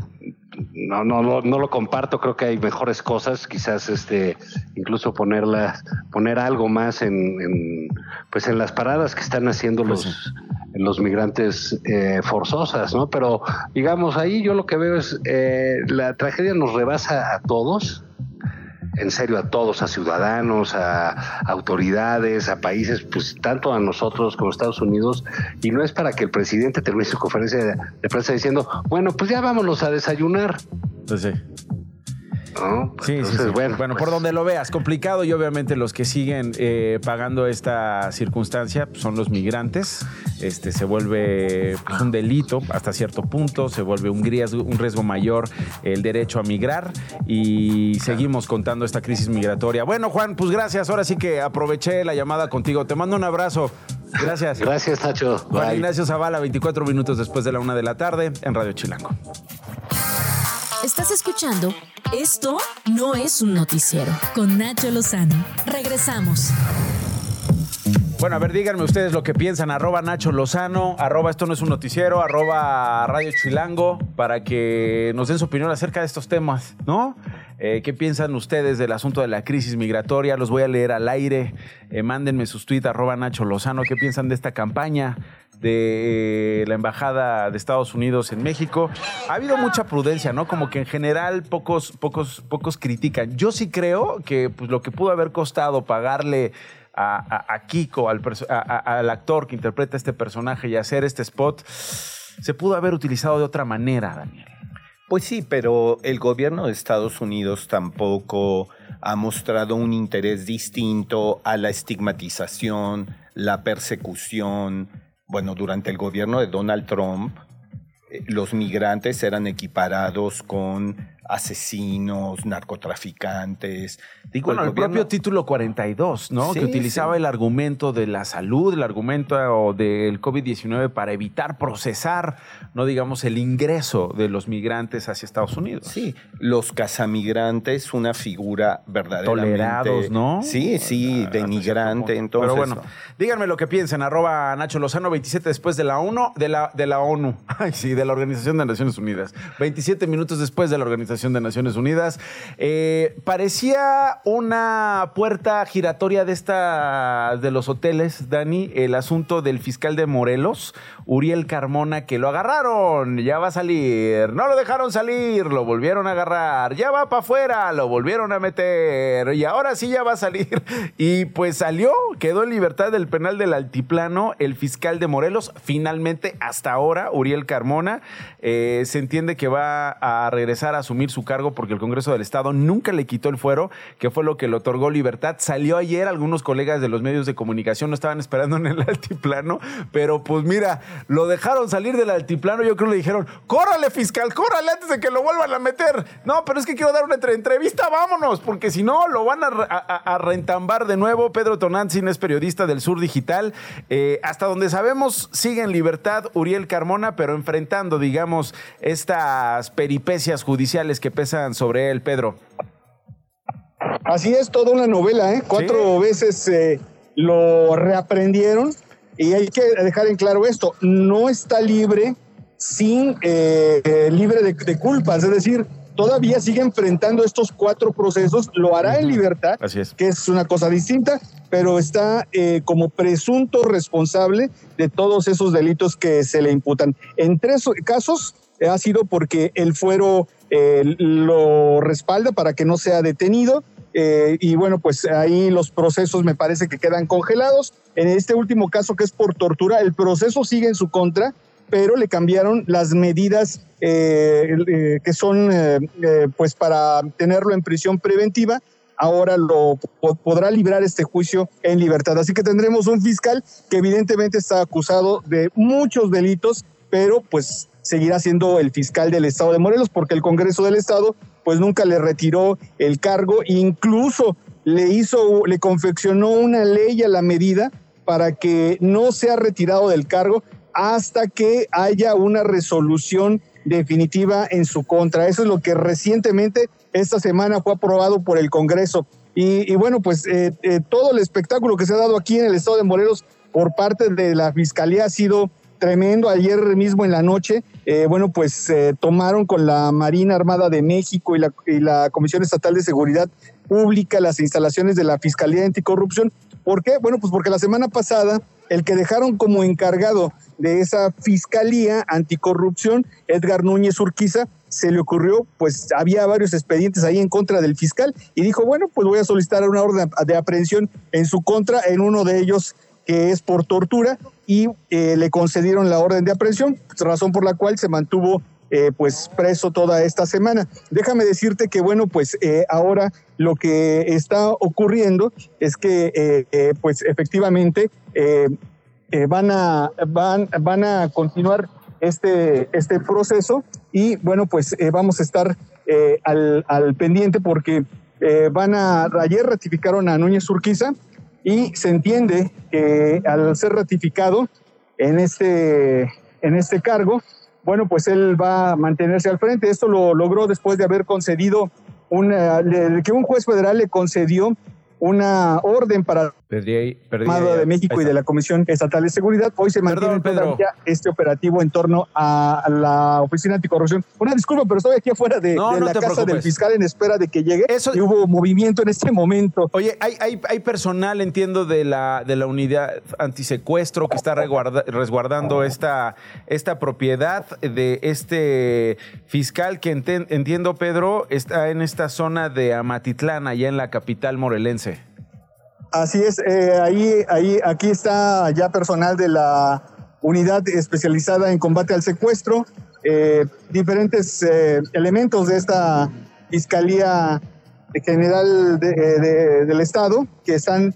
no, no, no, no lo comparto, creo que hay mejores cosas, quizás este, incluso ponerlas, poner algo más en, en, pues en las paradas que están haciendo Pues los, los migrantes eh, forzosas, ¿no? Pero digamos, ahí yo lo que veo es eh, la tragedia nos rebasa a todos, en serio a todos, a ciudadanos, a autoridades, a países, pues tanto a nosotros como a Estados Unidos, y no es para que el presidente termine su conferencia de, prensa diciendo, bueno, pues ya vámonos a desayunar. Pues sí. ¿No? Sí, sí, Entonces, sí. Bueno, Bueno, pues, por donde lo veas, complicado y obviamente los que siguen eh, pagando esta circunstancia pues, son los migrantes. Este se vuelve pues, un delito hasta cierto punto, se vuelve un riesgo, un riesgo mayor el derecho a migrar y seguimos contando esta crisis migratoria. Bueno, Juan, pues gracias. Ahora sí que aproveché la llamada contigo. Te mando un abrazo. Gracias. Gracias, Nacho. Juan Bye. Ignacio Zavala, 24 minutos después de la una de la tarde en Radio Chilango. Estás escuchando Esto no es un noticiero con Nacho Lozano. Regresamos. Bueno, a ver, díganme ustedes lo que piensan. Arroba Nacho Lozano, arroba esto no es un noticiero, arroba Radio Chilango, para que nos den su opinión acerca de estos temas, ¿no? Eh, ¿Qué piensan ustedes del asunto de la crisis migratoria? Los voy a leer al aire. Eh, mándenme sus tweets, arroba Nacho Lozano. ¿Qué piensan de esta campaña de la Embajada de Estados Unidos en México? Ha habido mucha prudencia, ¿no? Como que en general pocos, pocos, pocos critican. Yo sí creo que pues, lo que pudo haber costado pagarle a, Kiko, al, al actor que interpreta este personaje y hacer este spot, se pudo haber utilizado de otra manera, Daniel. Pues sí, pero el gobierno de Estados Unidos tampoco ha mostrado un interés distinto a la estigmatización, la persecución. Bueno, durante el gobierno de Donald Trump, eh, los migrantes eran equiparados con asesinos, narcotraficantes. Digo, Bueno, el, gobierno- propio título 42, ¿no? Sí, que utilizaba sí. el argumento de la salud, el argumento del COVID-19 para evitar procesar, no digamos, el ingreso de los migrantes hacia Estados Unidos. Sí, los casamigrantes, una figura verdaderamente... Tolerados, ¿no? Sí, sí, denigrante. Entonces, Pero bueno, díganme lo que piensan. Arroba Nacho Lozano, 27 después de la ONU, de la, de la ONU. Ay, sí, de la Organización de Naciones Unidas. 27 minutos después de la Organización de Naciones Unidas. Eh, parecía una puerta giratoria de esta de los hoteles, Dani, el asunto del fiscal de Morelos, Uriel Carmona, que lo agarraron, ya va a salir. No lo dejaron salir, lo volvieron a agarrar. Ya va para afuera, lo volvieron a meter. Y ahora sí ya va a salir. Y pues salió, quedó en libertad del penal del Altiplano el fiscal de Morelos. Finalmente, hasta ahora, Uriel Carmona eh, se entiende que va a regresar a asumir su cargo porque el Congreso del Estado nunca le quitó el fuero, que fue lo que le otorgó libertad. Salió ayer, algunos colegas de los medios de comunicación no estaban esperando en el altiplano, pero pues mira, lo dejaron salir del altiplano. Yo creo que le dijeron, córrale fiscal, córrale antes de que lo vuelvan a meter. No, pero es que quiero dar una entre- entrevista, vámonos, porque si no, lo van a, a- reentambar de nuevo. Pedro Tonantzin es periodista del Sur Digital. Eh, hasta donde sabemos, sigue en libertad Uriel Carmona, pero enfrentando, digamos, estas peripecias judiciales que pesan sobre él, Pedro. Así es, toda una novela, ¿eh? Cuatro veces eh, lo reaprendieron y hay que dejar en claro esto, no está libre sin eh, eh, libre de, de culpas, es decir, todavía sigue enfrentando estos cuatro procesos, lo hará en libertad, Así es. que es una cosa distinta, pero está eh, como presunto responsable de todos esos delitos que se le imputan. En tres casos ha sido porque el fuero eh, lo respalda para que no sea detenido. eh, y bueno, pues ahí los procesos me parece que quedan congelados. En este último caso, que es por tortura, el proceso sigue en su contra, pero le cambiaron las medidas eh, eh, que son eh, eh, pues para tenerlo en prisión preventiva. Ahora lo po- podrá librar este juicio en libertad. Así que tendremos un fiscal que evidentemente está acusado de muchos delitos, pero pues seguirá siendo el fiscal del estado de Morelos porque el Congreso del Estado pues nunca le retiró el cargo, incluso le hizo, le confeccionó una ley a la medida para que no sea retirado del cargo hasta que haya una resolución definitiva en su contra. Eso es lo que recientemente esta semana fue aprobado por el Congreso. Y, bueno, pues eh, eh, todo el espectáculo que se ha dado aquí en el estado de Morelos por parte de la Fiscalía ha sido tremendo. Ayer mismo en la noche, eh, bueno, pues tomaron con la Marina Armada de México y la, y la Comisión Estatal de Seguridad Pública las instalaciones de la Fiscalía Anticorrupción. ¿Por qué? Bueno, pues porque la semana pasada el que dejaron como encargado de esa Fiscalía Anticorrupción, Edgar Núñez Urquiza, se le ocurrió, pues había varios expedientes ahí en contra del fiscal y dijo, bueno, pues voy a solicitar una orden de aprehensión en su contra, en uno de ellos que es por tortura y eh, le concedieron la orden de aprehensión, razón por la cual se mantuvo eh, pues preso toda esta semana. Déjame decirte que bueno, pues eh, ahora lo que está ocurriendo es que eh, pues efectivamente van, a, van, van a continuar este, este proceso y bueno, pues vamos a estar al, al, pendiente porque van a, ayer ratificaron a Núñez Urquiza y se entiende que al ser ratificado en este, en este cargo, bueno, pues él va a mantenerse al frente. Esto lo logró después de haber concedido una, que un juez federal le concedió una orden para Perdí, de México y de la Comisión Estatal de Seguridad. Hoy se mantiene todavía este operativo en torno a la Oficina Anticorrupción. Una disculpa, pero estoy aquí afuera de, la casa del fiscal en espera de que llegue. Eso... Y hubo movimiento en este momento. Oye, hay, hay, hay personal, entiendo, de la, de la unidad antisecuestro que está resguardando esta, esta propiedad de este fiscal que entiendo, Pedro, está en esta zona de Amatitlán, allá en la capital morelense. Así es, eh, ahí, ahí, aquí está ya personal de la unidad especializada en combate al secuestro, eh, diferentes eh, elementos de esta Fiscalía General del Estado que están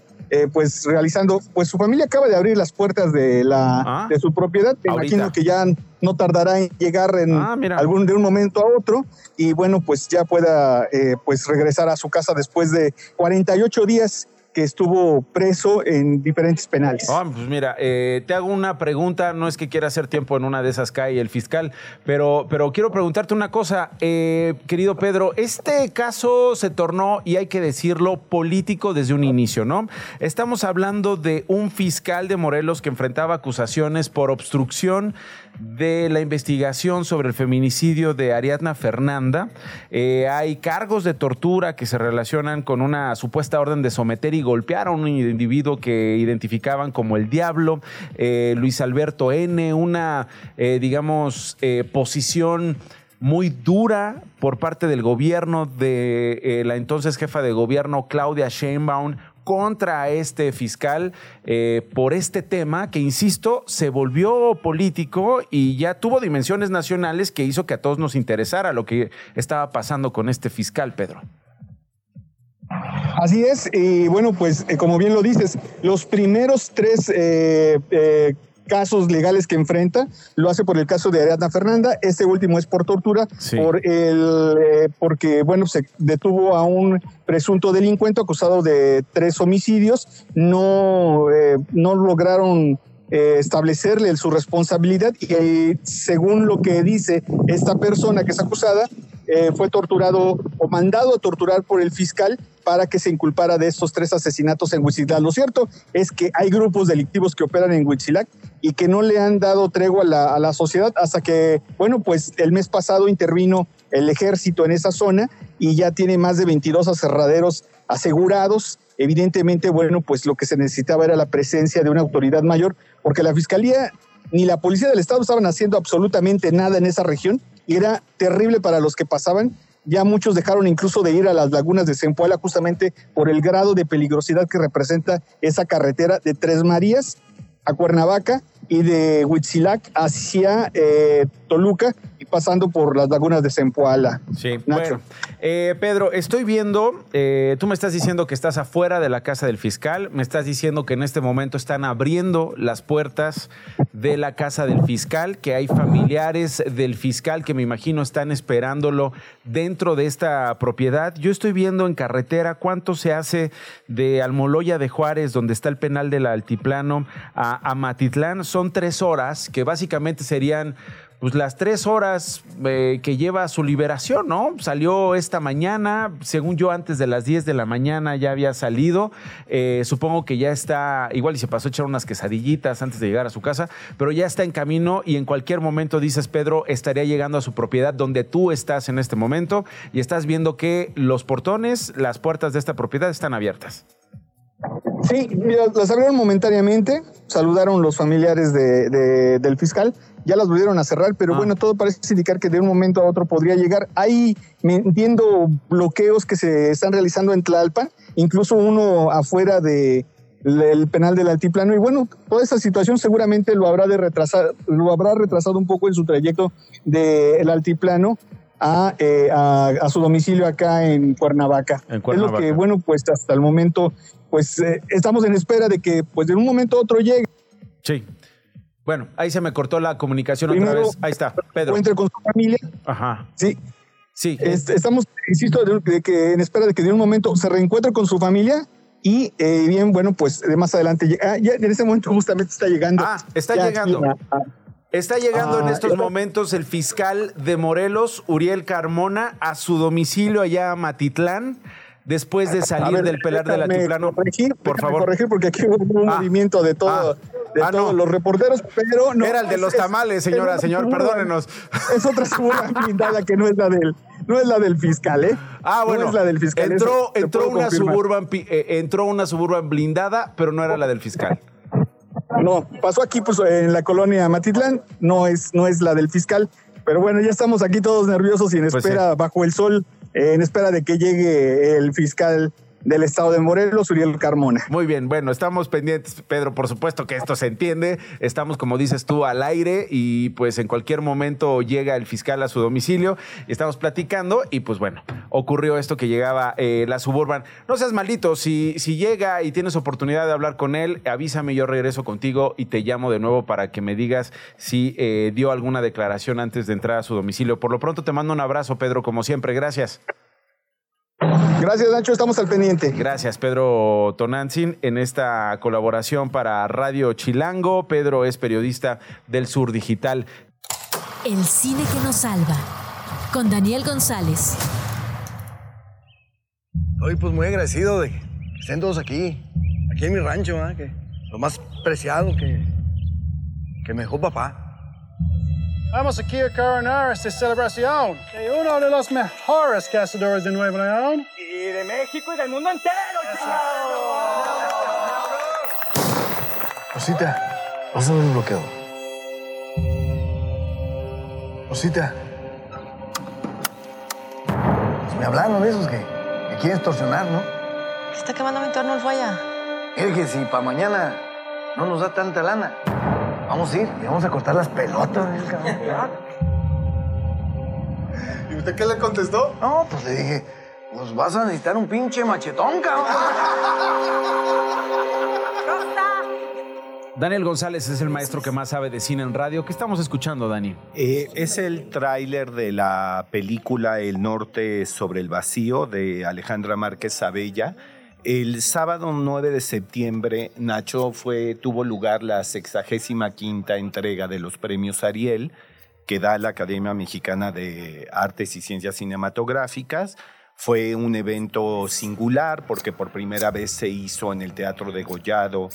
pues realizando, pues su familia acaba de abrir las puertas de la ah. de su propiedad, me imagino que ya no tardará en llegar en ah, algún de un momento a otro y bueno pues ya pueda pues regresar a su casa después de 48 días que estuvo preso en diferentes penales. Ah, pues mira, eh, te hago una pregunta, no es que quiera hacer tiempo en una de esas cae el fiscal, pero, pero quiero preguntarte una cosa, eh, querido Pedro, este caso se tornó, y hay que decirlo, político desde un inicio, ¿no? Estamos hablando de un fiscal de Morelos que enfrentaba acusaciones por obstrucción de la investigación sobre el feminicidio de Ariadna Fernanda. Eh, hay cargos de tortura que se relacionan con una supuesta orden de someter y golpear a un individuo que identificaban como el diablo. Eh, Luis Alberto N., una, eh, digamos, posición muy dura por parte del gobierno de la entonces jefa de gobierno Claudia Sheinbaum contra este fiscal eh, por este tema que, insisto, se volvió político y ya tuvo dimensiones nacionales que hizo que a todos nos interesara lo que estaba pasando con este fiscal, Pedro. Así es, y bueno, pues eh, como bien lo dices, los primeros tres eh, casos legales que enfrenta. Lo hace por el caso de Ariadna Fernanda. Este último es por tortura, por el, eh, porque bueno, se detuvo a un presunto delincuente acusado de tres homicidios. No, eh, no lograron eh, establecerle su responsabilidad y según lo que dice esta persona que es acusada, fue torturado o mandado a torturar por el fiscal para que se inculpara de estos tres asesinatos en Huitzilac. Lo cierto es que hay grupos delictivos que operan en Huitzilac y que no le han dado tregua a la, sociedad hasta que, bueno, pues el mes pasado intervino el ejército en esa zona y ya tiene más de 22 aserraderos asegurados. Evidentemente, bueno, pues lo que se necesitaba era la presencia de una autoridad mayor, porque la Fiscalía ni la Policía del Estado estaban haciendo absolutamente nada en esa región y era terrible para los que pasaban. Ya muchos dejaron incluso de ir a las lagunas de Zempoala justamente por el grado de peligrosidad que representa esa carretera de Tres Marías a Cuernavaca y de Huitzilac hacia eh, Toluca y pasando por las lagunas de Zempoala. Sí, Nacho. Eh, Pedro, estoy viendo, eh, tú me estás diciendo que estás afuera de la casa del fiscal, me estás diciendo que en este momento están abriendo las puertas de la casa del fiscal, que hay familiares del fiscal que me imagino están esperándolo dentro de esta propiedad. Yo estoy viendo en carretera cuánto se hace de Almoloya de Juárez, donde está el penal del Altiplano, a, a Matitlán. Son tres horas que básicamente serían pues las tres horas eh, que lleva su liberación, ¿no? Salió esta mañana, según yo antes de las 10 de la mañana ya había salido, eh, supongo que ya está, igual y se pasó a echar unas quesadillitas antes de llegar a su casa, pero ya está en camino y en cualquier momento, dices Pedro, estaría llegando a su propiedad donde tú estás en este momento y estás viendo que los portones, las puertas de esta propiedad están abiertas. Sí, las abrieron momentáneamente, saludaron los familiares del fiscal ya las volvieron a cerrar, pero ah. bueno, todo parece indicar que de un momento a otro podría llegar. Hay, entiendo, bloqueos que se están realizando en Tlalpan, incluso uno afuera de, el penal del altiplano y bueno, toda esa situación seguramente lo habrá de retrasar, lo habrá retrasado un poco en su trayecto del altiplano eh, a, a, su domicilio acá en Cuernavaca. en Cuernavaca. Es lo que, bueno, pues hasta el momento, pues eh, estamos en espera de que pues de un momento a otro llegue. Sí. Bueno, ahí se me cortó la comunicación otra vez. Ahí está, Pedro. Encuentre con su familia. Ajá. Sí. Sí. Est- estamos, insisto, de, de que en espera de que de un momento se reencuentre con su familia y eh, bien, bueno, pues de más adelante, ah, ya en ese momento justamente está llegando. Ah, está Ya llegando. Está llegando en Ah, estos momentos el fiscal de Morelos, Uriel Carmona, a su domicilio allá a Matitlán, después de salir ver, del pelar del altiplano. corregir, Por favor. corregir porque aquí hubo un Ah. movimiento de todo, de Ah, todos no. los reporteros, pero no. Era el de los es- tamales, es señora, señor, perdónenos. Es otra suburban blindada que no es la del, no es la del fiscal, ¿eh? Ah, bueno. No es la del fiscal. entró, entró una confirmar. suburban, eh, entró una suburban blindada, pero no era la del fiscal. No, pasó aquí pues en la colonia Matitlán, no es, no es la del fiscal, pero bueno, ya estamos aquí todos nerviosos y en Pues espera, bajo el sol, en espera de que llegue el fiscal del estado de Morelos, Uriel Carmona. Muy bien, bueno, estamos pendientes, Pedro, por supuesto que esto se entiende. Estamos, como dices tú, al aire y pues en cualquier momento llega el fiscal a su domicilio estamos platicando y pues bueno, ocurrió esto que llegaba eh, la suburban. No seas maldito, si, si llega y tienes oportunidad de hablar con él, avísame, yo regreso contigo y te llamo de nuevo para que me digas si eh, dio alguna declaración antes de entrar a su domicilio. Por lo pronto te mando un abrazo, Pedro, como siempre, gracias. Gracias, Nacho, estamos al pendiente. Gracias, Pedro Tonantzin, en esta colaboración para Radio Chilango. Pedro es periodista del Sur Digital. El cine que nos salva. Con Daniel González. Estoy pues muy agradecido de que estén todos aquí, aquí en mi rancho, ¿ah? que lo más preciado que, que me dejó papá. Vamos aquí a coronar esta celebración de uno de los mejores cazadores de Nuevo León. Y de México y del mundo entero, Rosita, pásame el bloqueador. Rosita. Pues me hablaron de esos que, que quieren extorsionar, ¿no? Está quemando mi entorno el falla. Es que si para mañana no nos da tanta lana, vamos a ir y vamos a cortar las pelotas. ¿eh, cabrón? ¿Y usted qué le contestó? No, pues le dije, pues vas a necesitar un pinche machetón, cabrón. Daniel González es el maestro que más sabe de cine en radio. ¿Qué estamos escuchando, Dani? Eh, es el tráiler de la película El Norte sobre el Vacío de Alejandra Márquez Abella. El sábado 9 de septiembre, Nacho, tuvo lugar la 65 entrega de los premios Ariel que da la Academia Mexicana de Artes y Ciencias Cinematográficas. Fue un evento singular porque por primera vez se hizo en el Teatro de Gollado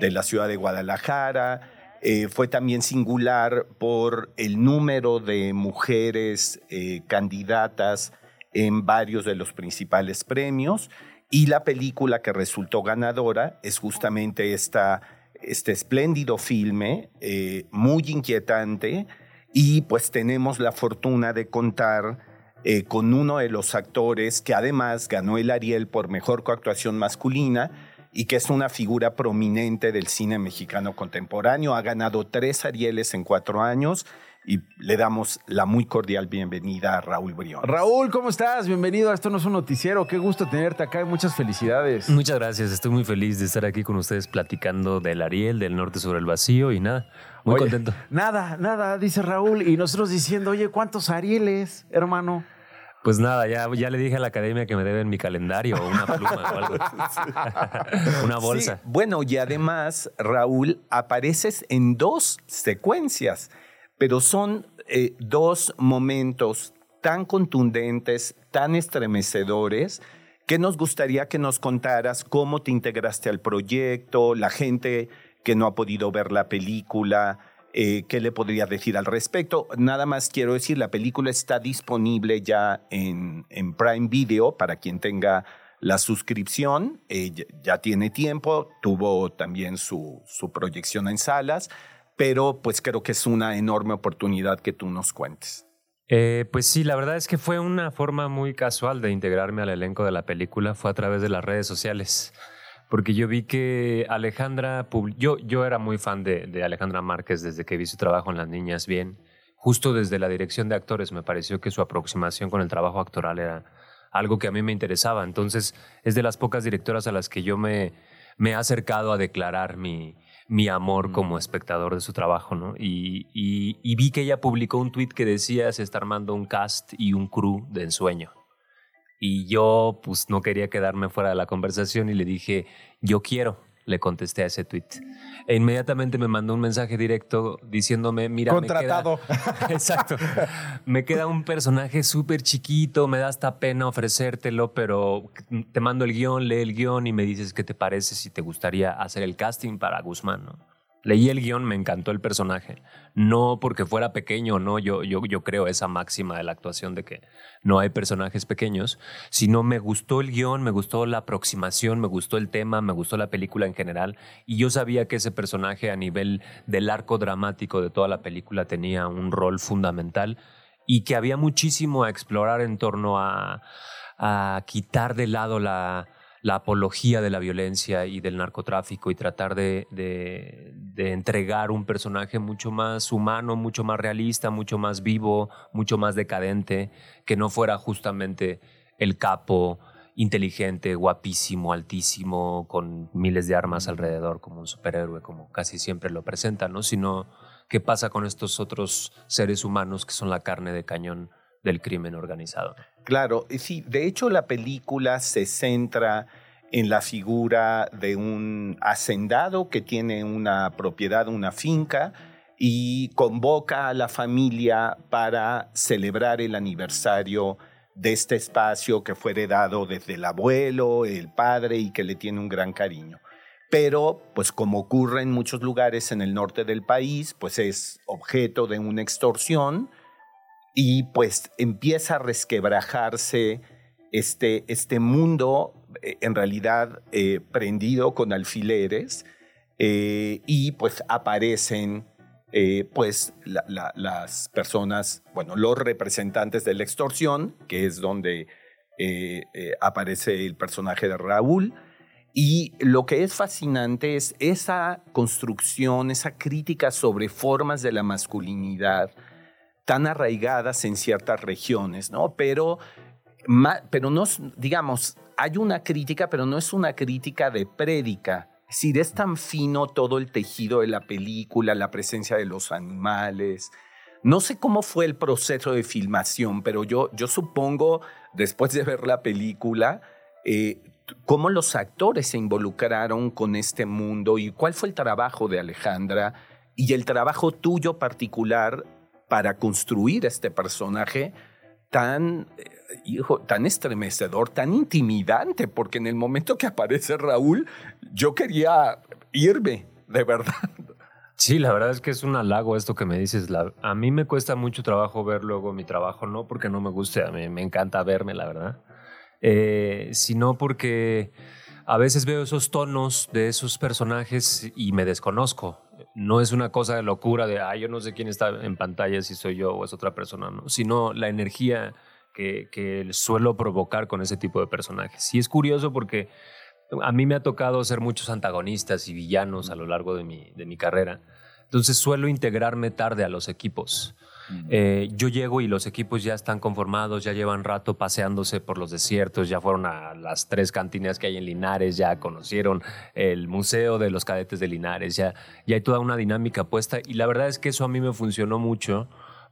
de la ciudad de Guadalajara. Eh, fue también singular por el número de mujeres eh, candidatas en varios de los principales premios y la película que resultó ganadora es justamente esta, este espléndido filme, eh, muy inquietante, y pues tenemos la fortuna de contar eh, con uno de los actores que además ganó el Ariel por mejor coactuación masculina y que es una figura prominente del cine mexicano contemporáneo. Ha ganado tres Arieles en cuatro años y le damos la muy cordial bienvenida a Raúl Brión. Raúl, ¿cómo estás? Bienvenido a Esto No es un Noticiero. Qué gusto tenerte acá y muchas felicidades. Muchas gracias, estoy muy feliz de estar aquí con ustedes platicando del Ariel, del norte sobre el vacío y nada, muy Oye, contento. Nada, nada, dice Raúl. Y nosotros diciendo, oye, ¿cuántos Arieles, hermano? Pues nada, ya, ya le dije a la academia que me deben mi calendario o una pluma o algo. una bolsa. Sí, bueno, y además, Raúl, apareces en dos secuencias, pero son eh, dos momentos tan contundentes, tan estremecedores, que nos gustaría que nos contaras cómo te integraste al proyecto, la gente que no ha podido ver la película, eh, ¿Qué le podrías decir al respecto? Nada más quiero decir, la película está disponible ya en, en Prime Video para quien tenga la suscripción. eh, ya, tiene tiempo, tuvo también su, su proyección en salas, pero pues creo que es una enorme oportunidad que tú nos cuentes. Eh, pues sí, la verdad es que fue una forma muy casual de integrarme al elenco de la película, fue a través de las redes sociales. porque yo vi que Alejandra, yo, yo era muy fan de, Alejandra Márquez desde que vi su trabajo en Las Niñas Bien, justo desde la dirección de actores me pareció que su aproximación con el trabajo actoral era algo que a mí me interesaba, entonces es de las pocas directoras a las que yo me he acercado a declarar mi, mi amor como espectador de su trabajo, ¿no? Y, y- y vi que ella publicó un tweet que decía se está armando un cast y un crew de ensueño. Y yo, pues, no quería quedarme fuera de la conversación y le dije, yo quiero, le contesté a ese tweet. E inmediatamente me mandó un mensaje directo diciéndome, mira, me queda- Contratado. Exacto. Me queda un personaje súper chiquito, me da hasta pena ofrecértelo, pero te mando el guion, lee el guion y me dices qué te parece si te gustaría hacer el casting para Guzmán, ¿no? Leí el guion, me encantó el personaje. No porque fuera pequeño, no, yo, yo, yo creo esa máxima de la actuación de que no hay personajes pequeños, sino me gustó el guion, me gustó la aproximación, me gustó el tema, me gustó la película en general, y yo sabía que ese personaje a nivel del arco dramático de toda la película tenía un rol fundamental y que había muchísimo a explorar en torno a, a quitar de lado la, la apología de la violencia y del narcotráfico y tratar de, de- de entregar un personaje mucho más humano, mucho más realista, mucho más vivo, mucho más decadente, que no fuera justamente el capo inteligente, guapísimo, altísimo, con miles de armas alrededor, como un superhéroe, como casi siempre lo presentan, ¿no? Sino qué pasa con estos otros seres humanos que son la carne de cañón del crimen organizado. Claro, sí, de hecho la película se centra en la figura de un hacendado que tiene una propiedad, una finca, y convoca a la familia para celebrar el aniversario de este espacio que fue heredado desde el abuelo, el padre y que le tiene un gran cariño. Pero, pues como ocurre en muchos lugares en el norte del país, pues es objeto de una extorsión y pues empieza a resquebrajarse este, este mundo eh, en realidad eh, prendido con alfileres eh, y pues aparecen pues la- la- las personas, bueno, los representantes de la extorsión, que es donde aparece el personaje de Raúl. Y lo que es fascinante es esa construcción, esa crítica sobre formas de la masculinidad tan arraigadas en ciertas regiones, ¿no? Pero, pero no, digamos, hay una crítica, pero no es una crítica de prédica. Es decir, es tan fino todo el tejido de la película, la presencia de los animales. No sé cómo fue el proceso de filmación, pero yo, yo supongo, después de ver la película, eh, cómo los actores se involucraron con este mundo y cuál fue el trabajo de Alejandra y el trabajo tuyo particular para construir este personaje tan, eh, hijo, tan estremecedor, tan intimidante, porque en el momento que aparece Raúl, yo quería irme, de verdad. Sí, la verdad es que es un halago esto que me dices. A mí me cuesta mucho trabajo ver luego mi trabajo, no porque no me guste, a mí me encanta verme, la verdad, eh, sino porque a veces veo esos tonos de esos personajes y me desconozco. No es una cosa de locura de, ah, yo no sé quién está en pantalla, si soy yo o es otra persona, ¿no? sino la energía que, que suelo provocar con ese tipo de personajes. Y es curioso porque a mí me ha tocado ser muchos antagonistas y villanos a lo largo de mi, de mi carrera. Entonces suelo integrarme tarde a los equipos. Eh, yo llego y los equipos ya están conformados, ya llevan rato paseándose por los desiertos, ya fueron a las tres cantinas que hay en Linares, ya conocieron el museo de los cadetes de Linares, ya, ya hay toda una dinámica puesta y la verdad es que eso a mí me funcionó mucho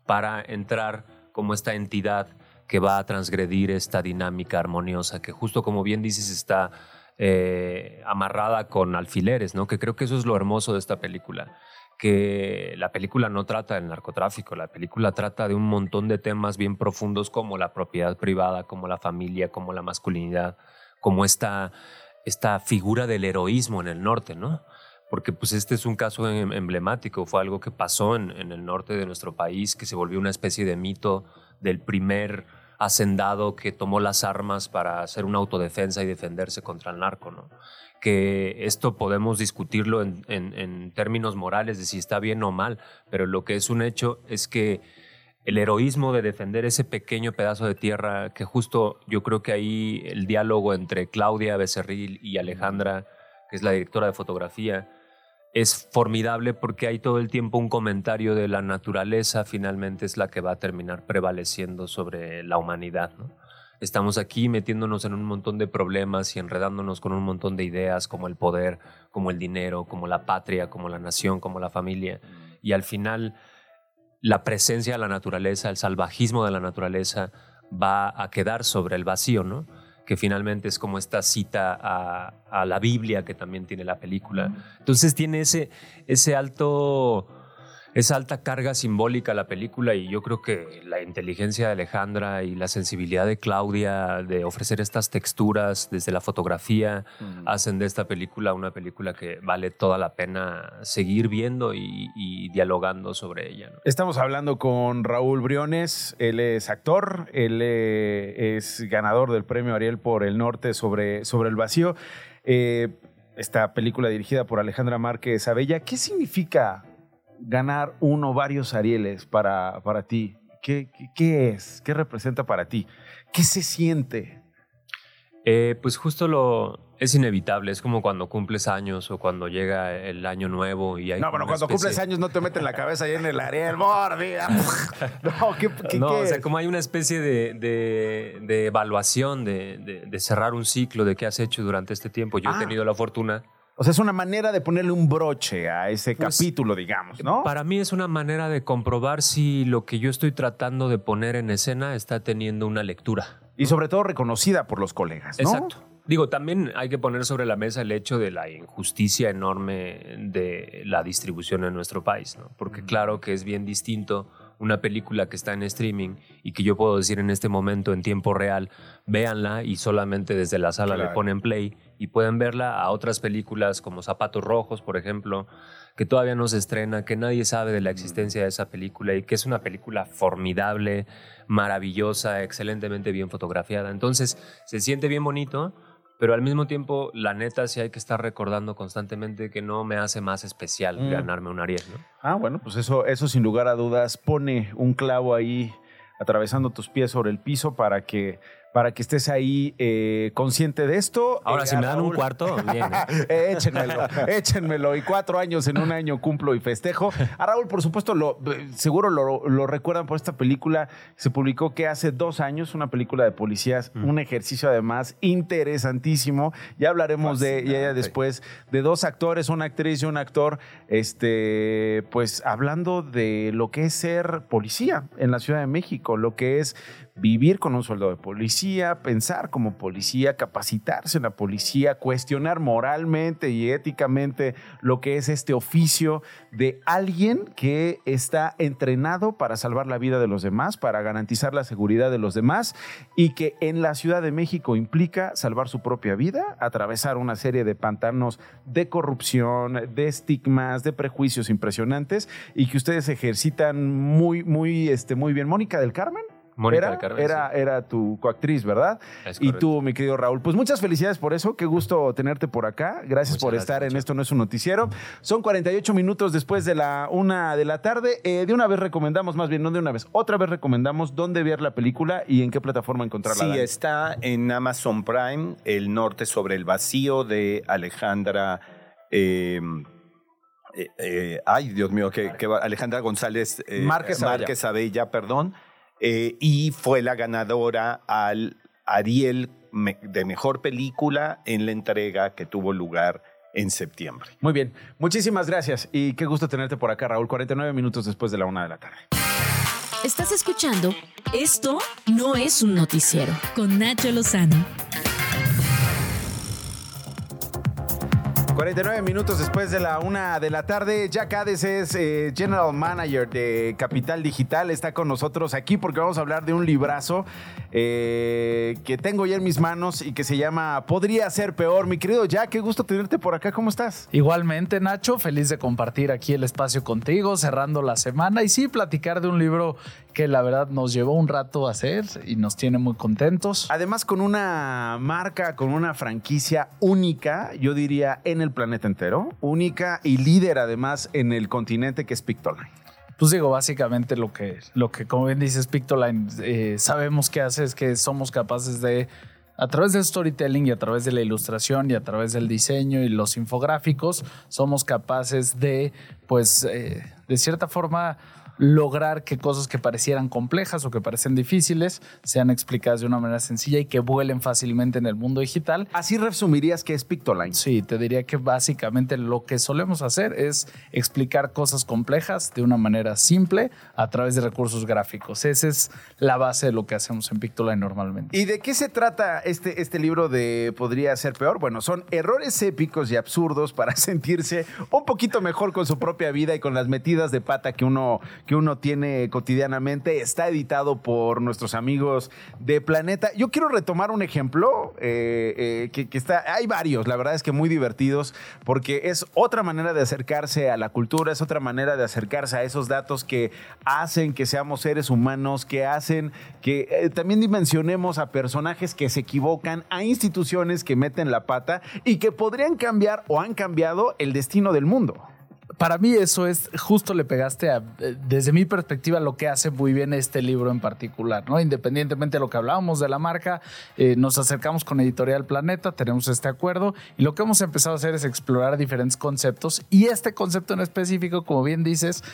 para entrar como esta entidad que va a transgredir esta dinámica armoniosa que justo como bien dices está eh, amarrada con alfileres, ¿no? Que creo que eso es lo hermoso de esta película que la película no trata del narcotráfico, la película trata de un montón de temas bien profundos como la propiedad privada, como la familia, como la masculinidad, como esta, esta figura del heroísmo en el norte, ¿no? Porque pues este es un caso em- emblemático, fue algo que pasó en, en el norte de nuestro país, que se volvió una especie de mito del primer hacendado que tomó las armas para hacer una autodefensa y defenderse contra el narco, ¿no? Que esto podemos discutirlo en, términos morales de si está bien o mal, pero lo que es un hecho es que el heroísmo de defender ese pequeño pedazo de tierra, que justo yo creo que ahí el diálogo entre Claudia Becerril y Alejandra que es la directora de fotografía, es formidable porque hay todo el tiempo un comentario de la naturaleza, finalmente es la que va a terminar prevaleciendo sobre la humanidad. ¿no? Estamos aquí metiéndonos en un montón de problemas y enredándonos con un montón de ideas como el poder, como el dinero, como la patria, como la nación, como la familia. Y al final, la presencia de la naturaleza, el salvajismo de la naturaleza va a quedar sobre el vacío, ¿no? que finalmente es como esta cita a, a la Biblia que también tiene la película. Entonces tiene ese, ese alto esa alta carga simbólica la película y yo creo que la inteligencia de Alejandra y la sensibilidad de Claudia de ofrecer estas texturas desde la fotografía hacen de esta película una película que vale toda la pena seguir viendo y, y dialogando sobre ella. ¿no? Estamos hablando con Raúl Briones, él es actor, él eh, es ganador del premio Ariel por El Norte sobre, sobre el vacío. Eh, esta película dirigida por Alejandra Márquez Abella, ¿qué significa ganar uno o varios Arieles para, para ti? ¿Qué, ¿Qué, qué, es? ¿Qué representa para ti? ¿Qué se siente? Eh, pues justo lo es inevitable, es como cuando cumples años o cuando llega el año nuevo y hay No, pero cuando especie... cumples años no te meten la cabeza ahí en el Ariel mordida. no, ¿qué, qué, no, qué o sea, como hay una especie de, de, de evaluación, de, de, cerrar un ciclo de qué has hecho durante este tiempo. Yo ah. he tenido la fortuna o sea, es una manera de ponerle un broche a ese pues, capítulo, digamos, ¿no? Para mí es una manera de comprobar si lo que yo estoy tratando de poner en escena está teniendo una lectura. Y sobre todo reconocida por los colegas, ¿no? Exacto. Digo, también hay que poner sobre la mesa el hecho de la injusticia enorme de la distribución en nuestro país, ¿no? Porque claro que es bien distinto una película que está en streaming y que yo puedo decir en este momento en tiempo real, véanla y solamente desde la sala claro. le ponen play y pueden verla a otras películas como Zapatos Rojos, por ejemplo, que todavía no se estrena, que nadie sabe de la existencia de esa película y que es una película formidable, maravillosa, excelentemente bien fotografiada. Entonces, se siente bien bonito pero al mismo tiempo, la neta, sí hay que estar recordando constantemente que no me hace más especial mm. ganarme un Ariel, ¿no? Ah, bueno, pues eso, eso sin lugar a dudas pone un clavo ahí atravesando tus pies sobre el piso para que para que estés ahí eh, consciente de esto. Ahora, eh, si me dan Raúl, un cuarto, bien. ¿eh? échenmelo, échenmelo. Y cuatro años en un año cumplo y festejo. A Raúl, por supuesto, lo, seguro lo, lo, recuerdan por esta película. Se publicó que hace dos años, una película de policías, mm. un ejercicio además interesantísimo. Ya hablaremos de ella después, de dos actores, una actriz y un actor, este, pues hablando de lo que es ser policía en la Ciudad de México, lo que es vivir con un sueldo de policía, pensar como policía, capacitarse en la policía, cuestionar moralmente y éticamente lo que es este oficio de alguien que está entrenado para salvar la vida de los demás, para garantizar la seguridad de los demás y que en la Ciudad de México implica salvar su propia vida, atravesar una serie de pantanos de corrupción, de estigmas, de prejuicios impresionantes y que ustedes ejercitan muy, muy, este, muy bien. Mónica del Carmen. Mónica era, del Carmen, era, sí. era tu coactriz, ¿verdad? Es y tú, mi querido Raúl. Pues muchas felicidades por eso. Qué gusto tenerte por acá. Gracias Muchas por gracias, estar en. Esto No es un Noticiero. Son 48 minutos después de la una de la tarde. Eh, de una vez recomendamos, más bien, no de una vez, otra vez recomendamos dónde ver la película y en qué plataforma encontrarla. Sí, Dani. está en Amazon Prime, El Norte sobre el Vacío de Alejandra. eh, eh, eh, ay, Dios mío, que, Alejandra González eh, Márquez. Márquez Abella, perdón. Eh, y fue la ganadora al Ariel de mejor película en la entrega que tuvo lugar en septiembre. Muy bien. Muchísimas gracias y qué gusto tenerte por acá, Raúl. 49 minutos después de la una de la tarde. Estás escuchando Esto no es un noticiero con Nacho Lozano. 49 minutos después de la una de la tarde, Jack Hades es eh, General Manager de Capital Digital. Está con nosotros aquí porque vamos a hablar de un librazo eh, que tengo ya en mis manos y que se llama Podría ser peor. Mi querido Jack, qué gusto tenerte por acá. ¿Cómo estás? Igualmente, Nacho, feliz de compartir aquí el espacio contigo, cerrando la semana y sí, platicar de un libro que la verdad nos llevó un rato a hacer y nos tiene muy contentos. Además, con una marca, con una franquicia única, yo diría, en el planeta entero, única y líder además en el continente que es Pictoline. Pues digo, básicamente lo que, lo que como bien dices, Pictoline, eh, sabemos que hace es que somos capaces de a través del storytelling y a través de la ilustración y a través del diseño y los infográficos, somos capaces de, pues, eh, de cierta forma, lograr que cosas que parecieran complejas o que parecen difíciles sean explicadas de una manera sencilla y que vuelen fácilmente en el mundo digital. Así resumirías que es Pictoline. Sí, te diría que básicamente lo que solemos hacer es explicar cosas complejas de una manera simple a través de recursos gráficos. Esa es la base de lo que hacemos en Pictoline normalmente. ¿Y de qué se trata este, este libro de Podría ser peor? Bueno, son errores épicos y absurdos para sentirse un poquito mejor con su propia vida y con las metidas de pata que uno, que uno tiene cotidianamente. Está editado por nuestros amigos de Planeta. Yo quiero retomar un ejemplo eh, eh, que, está. Hay varios, la verdad es que muy divertidos, porque es otra manera de acercarse a la cultura, es otra manera de acercarse a esos datos que hacen que seamos seres humanos, que hacen que eh, también dimensionemos a personajes que se equivocan, a instituciones que meten la pata y que podrían cambiar o han cambiado el destino del mundo. Para mí eso es, justo le pegaste a, eh, desde mi perspectiva, lo que hace muy bien este libro en particular, ¿no? Independientemente de lo que hablábamos de la marca, eh, nos acercamos con Editorial Planeta, tenemos este acuerdo y lo que hemos empezado a hacer es explorar diferentes conceptos y este concepto en específico, como bien dices,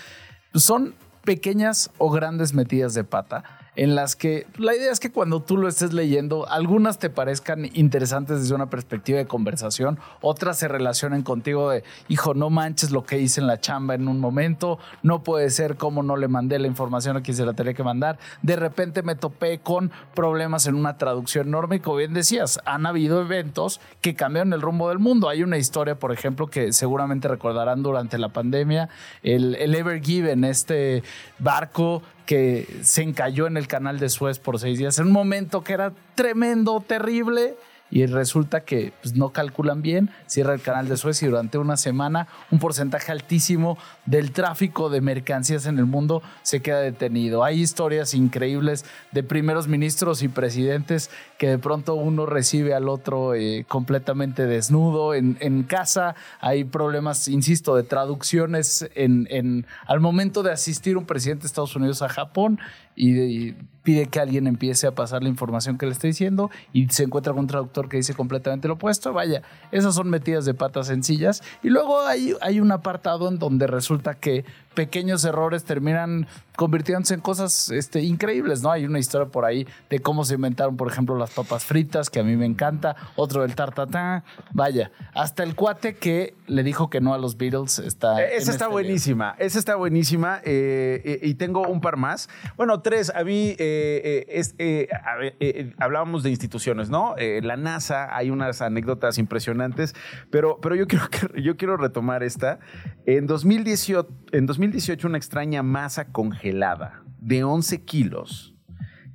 son pequeñas o grandes metidas de pata en las que la idea es que cuando tú lo estés leyendo, algunas te parezcan interesantes desde una perspectiva de conversación, otras se relacionen contigo de, hijo, no manches lo que hice en la chamba en un momento, no puede ser como no le mandé la información a quien se la tenía que mandar, de repente me topé con problemas en una traducción enorme y como bien decías, han habido eventos que cambiaron el rumbo del mundo. Hay una historia, por ejemplo, que seguramente recordarán durante la pandemia, el, el Ever Given, este barco que se encalló en el canal de Suez por seis días, en un momento que era tremendo, terrible, y resulta que pues, no calculan bien, cierra el canal de Suez y durante una semana un porcentaje altísimo del tráfico de mercancías en el mundo se queda detenido. Hay historias increíbles de primeros ministros y presidentes que de pronto uno recibe al otro eh, completamente desnudo en, en, casa. Hay problemas, insisto, de traducciones en, en, al momento de asistir un presidente de Estados Unidos a Japón y, y pide que alguien empiece a pasar la información que le está diciendo y se encuentra con un traductor que dice completamente lo opuesto. Vaya, esas son metidas de patas sencillas. Y luego hay, hay un apartado en donde resulta que pequeños errores terminan convirtiéndose en cosas este, increíbles, ¿no? Hay una historia por ahí de cómo se inventaron, por ejemplo, las papas fritas, que a mí me encanta, otro del tartatán, vaya, hasta el cuate que le dijo que no a los Beatles está... Eh, esa está este buenísima, esa está buenísima eh, y tengo un par más. Bueno, tres, a mí eh, a ver, hablábamos de instituciones, ¿no? la NASA, hay unas anécdotas impresionantes, pero, pero yo, quiero, yo quiero retomar esta. En 2018, en 2018 una extraña masa congelada de 11 kilos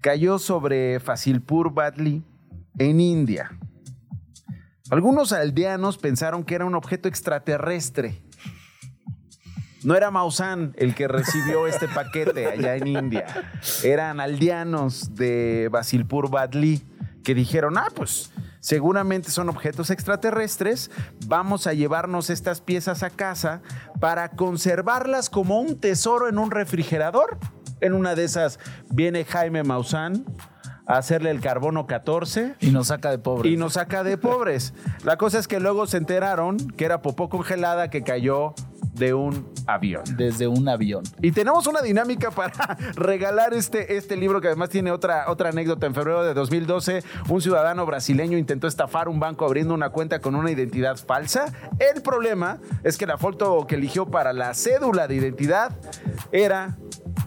cayó sobre Fasilpur Badli en India. Algunos aldeanos pensaron que era un objeto extraterrestre. No era Maussan el que recibió este paquete allá en India. Eran aldeanos de Basilpur Badli que dijeron, ah, pues seguramente son objetos extraterrestres, vamos a llevarnos estas piezas a casa para conservarlas como un tesoro en un refrigerador. En una de esas viene Jaime Maussan a hacerle el carbono 14. Y nos saca de pobres. Y nos saca de pobres. La cosa es que luego se enteraron que era popó congelada que cayó de un avión. Desde un avión. Y tenemos una dinámica para regalar este, este libro que además tiene otra, otra anécdota. En febrero de 2012, un ciudadano brasileño intentó estafar un banco abriendo una cuenta con una identidad falsa. El problema es que la foto que eligió para la cédula de identidad era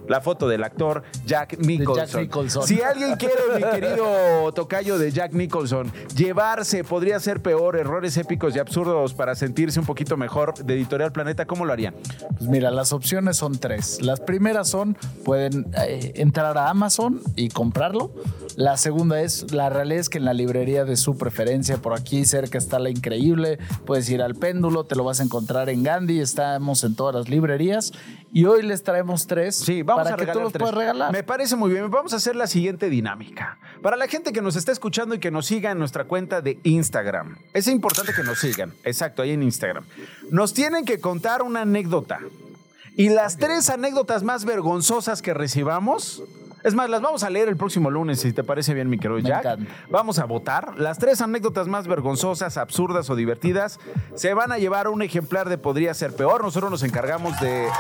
la foto del actor Jack Nicholson. Jack Nicholson. Si alguien quiere, mi querido tocayo de Jack Nicholson, llevarse podría ser peor, errores épicos y absurdos para sentirse un poquito mejor de Editorial Planeta, ¿cómo lo harían? Pues mira, las opciones son tres. Las primeras son, pueden eh, entrar a Amazon y comprarlo. La segunda es, la realidad es que en la librería de su preferencia, por aquí cerca está la increíble, puedes ir al péndulo, te lo vas a encontrar en Gandhi, estamos en todas las librerías. Y hoy les traemos tres sí, vamos para a que tú los tres. puedas regalar. Me parece muy bien. Vamos a hacer la siguiente dinámica. Para la gente que nos está escuchando y que nos siga en nuestra cuenta de Instagram. Es importante que nos sigan. Exacto, ahí en Instagram. Nos tienen que contar una anécdota. Y las tres anécdotas más vergonzosas que recibamos, Es más, las vamos a leer el próximo lunes, si te parece bien, mi querido Me Jack. encanta. Vamos a votar. Las tres anécdotas más vergonzosas, absurdas o divertidas se van a llevar un ejemplar de Podría Ser Peor. Nosotros nos encargamos de eh,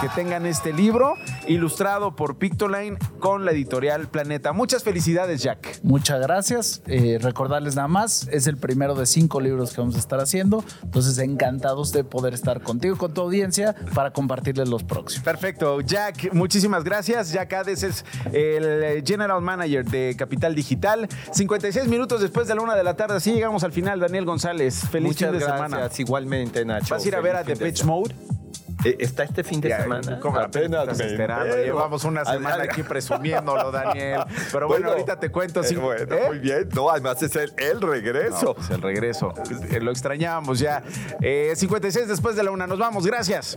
que tengan este libro ilustrado por Pictoline con la editorial Planeta. Muchas felicidades, Jack. Muchas gracias. Eh, recordarles nada más, es el primero de cinco libros que vamos a estar haciendo. Entonces, encantados de poder estar contigo, y con tu audiencia, para compartirles los próximos. Perfecto. Jack, muchísimas gracias. Jack Hades es el eh, General Manager de Capital Digital. 56 minutos después de la una de la tarde. Así llegamos al final, Daniel González. Feliz Muchas fin de gracias. semana. Igualmente, Nacho. ¿Vas a ir a ver a The Pitch Mode? Eh, ¿Está este fin de Ya, semana? ¿cómo apenas me esperando? Llevamos una semana aquí presumiéndolo, Daniel. Pero bueno, ahorita te cuento. eh, sí. bueno, ¿Eh? muy bien. No, además es el, el regreso. No, pues el regreso. Eh, Lo extrañábamos ya. Eh, 56 después de la una. Nos vamos. Gracias.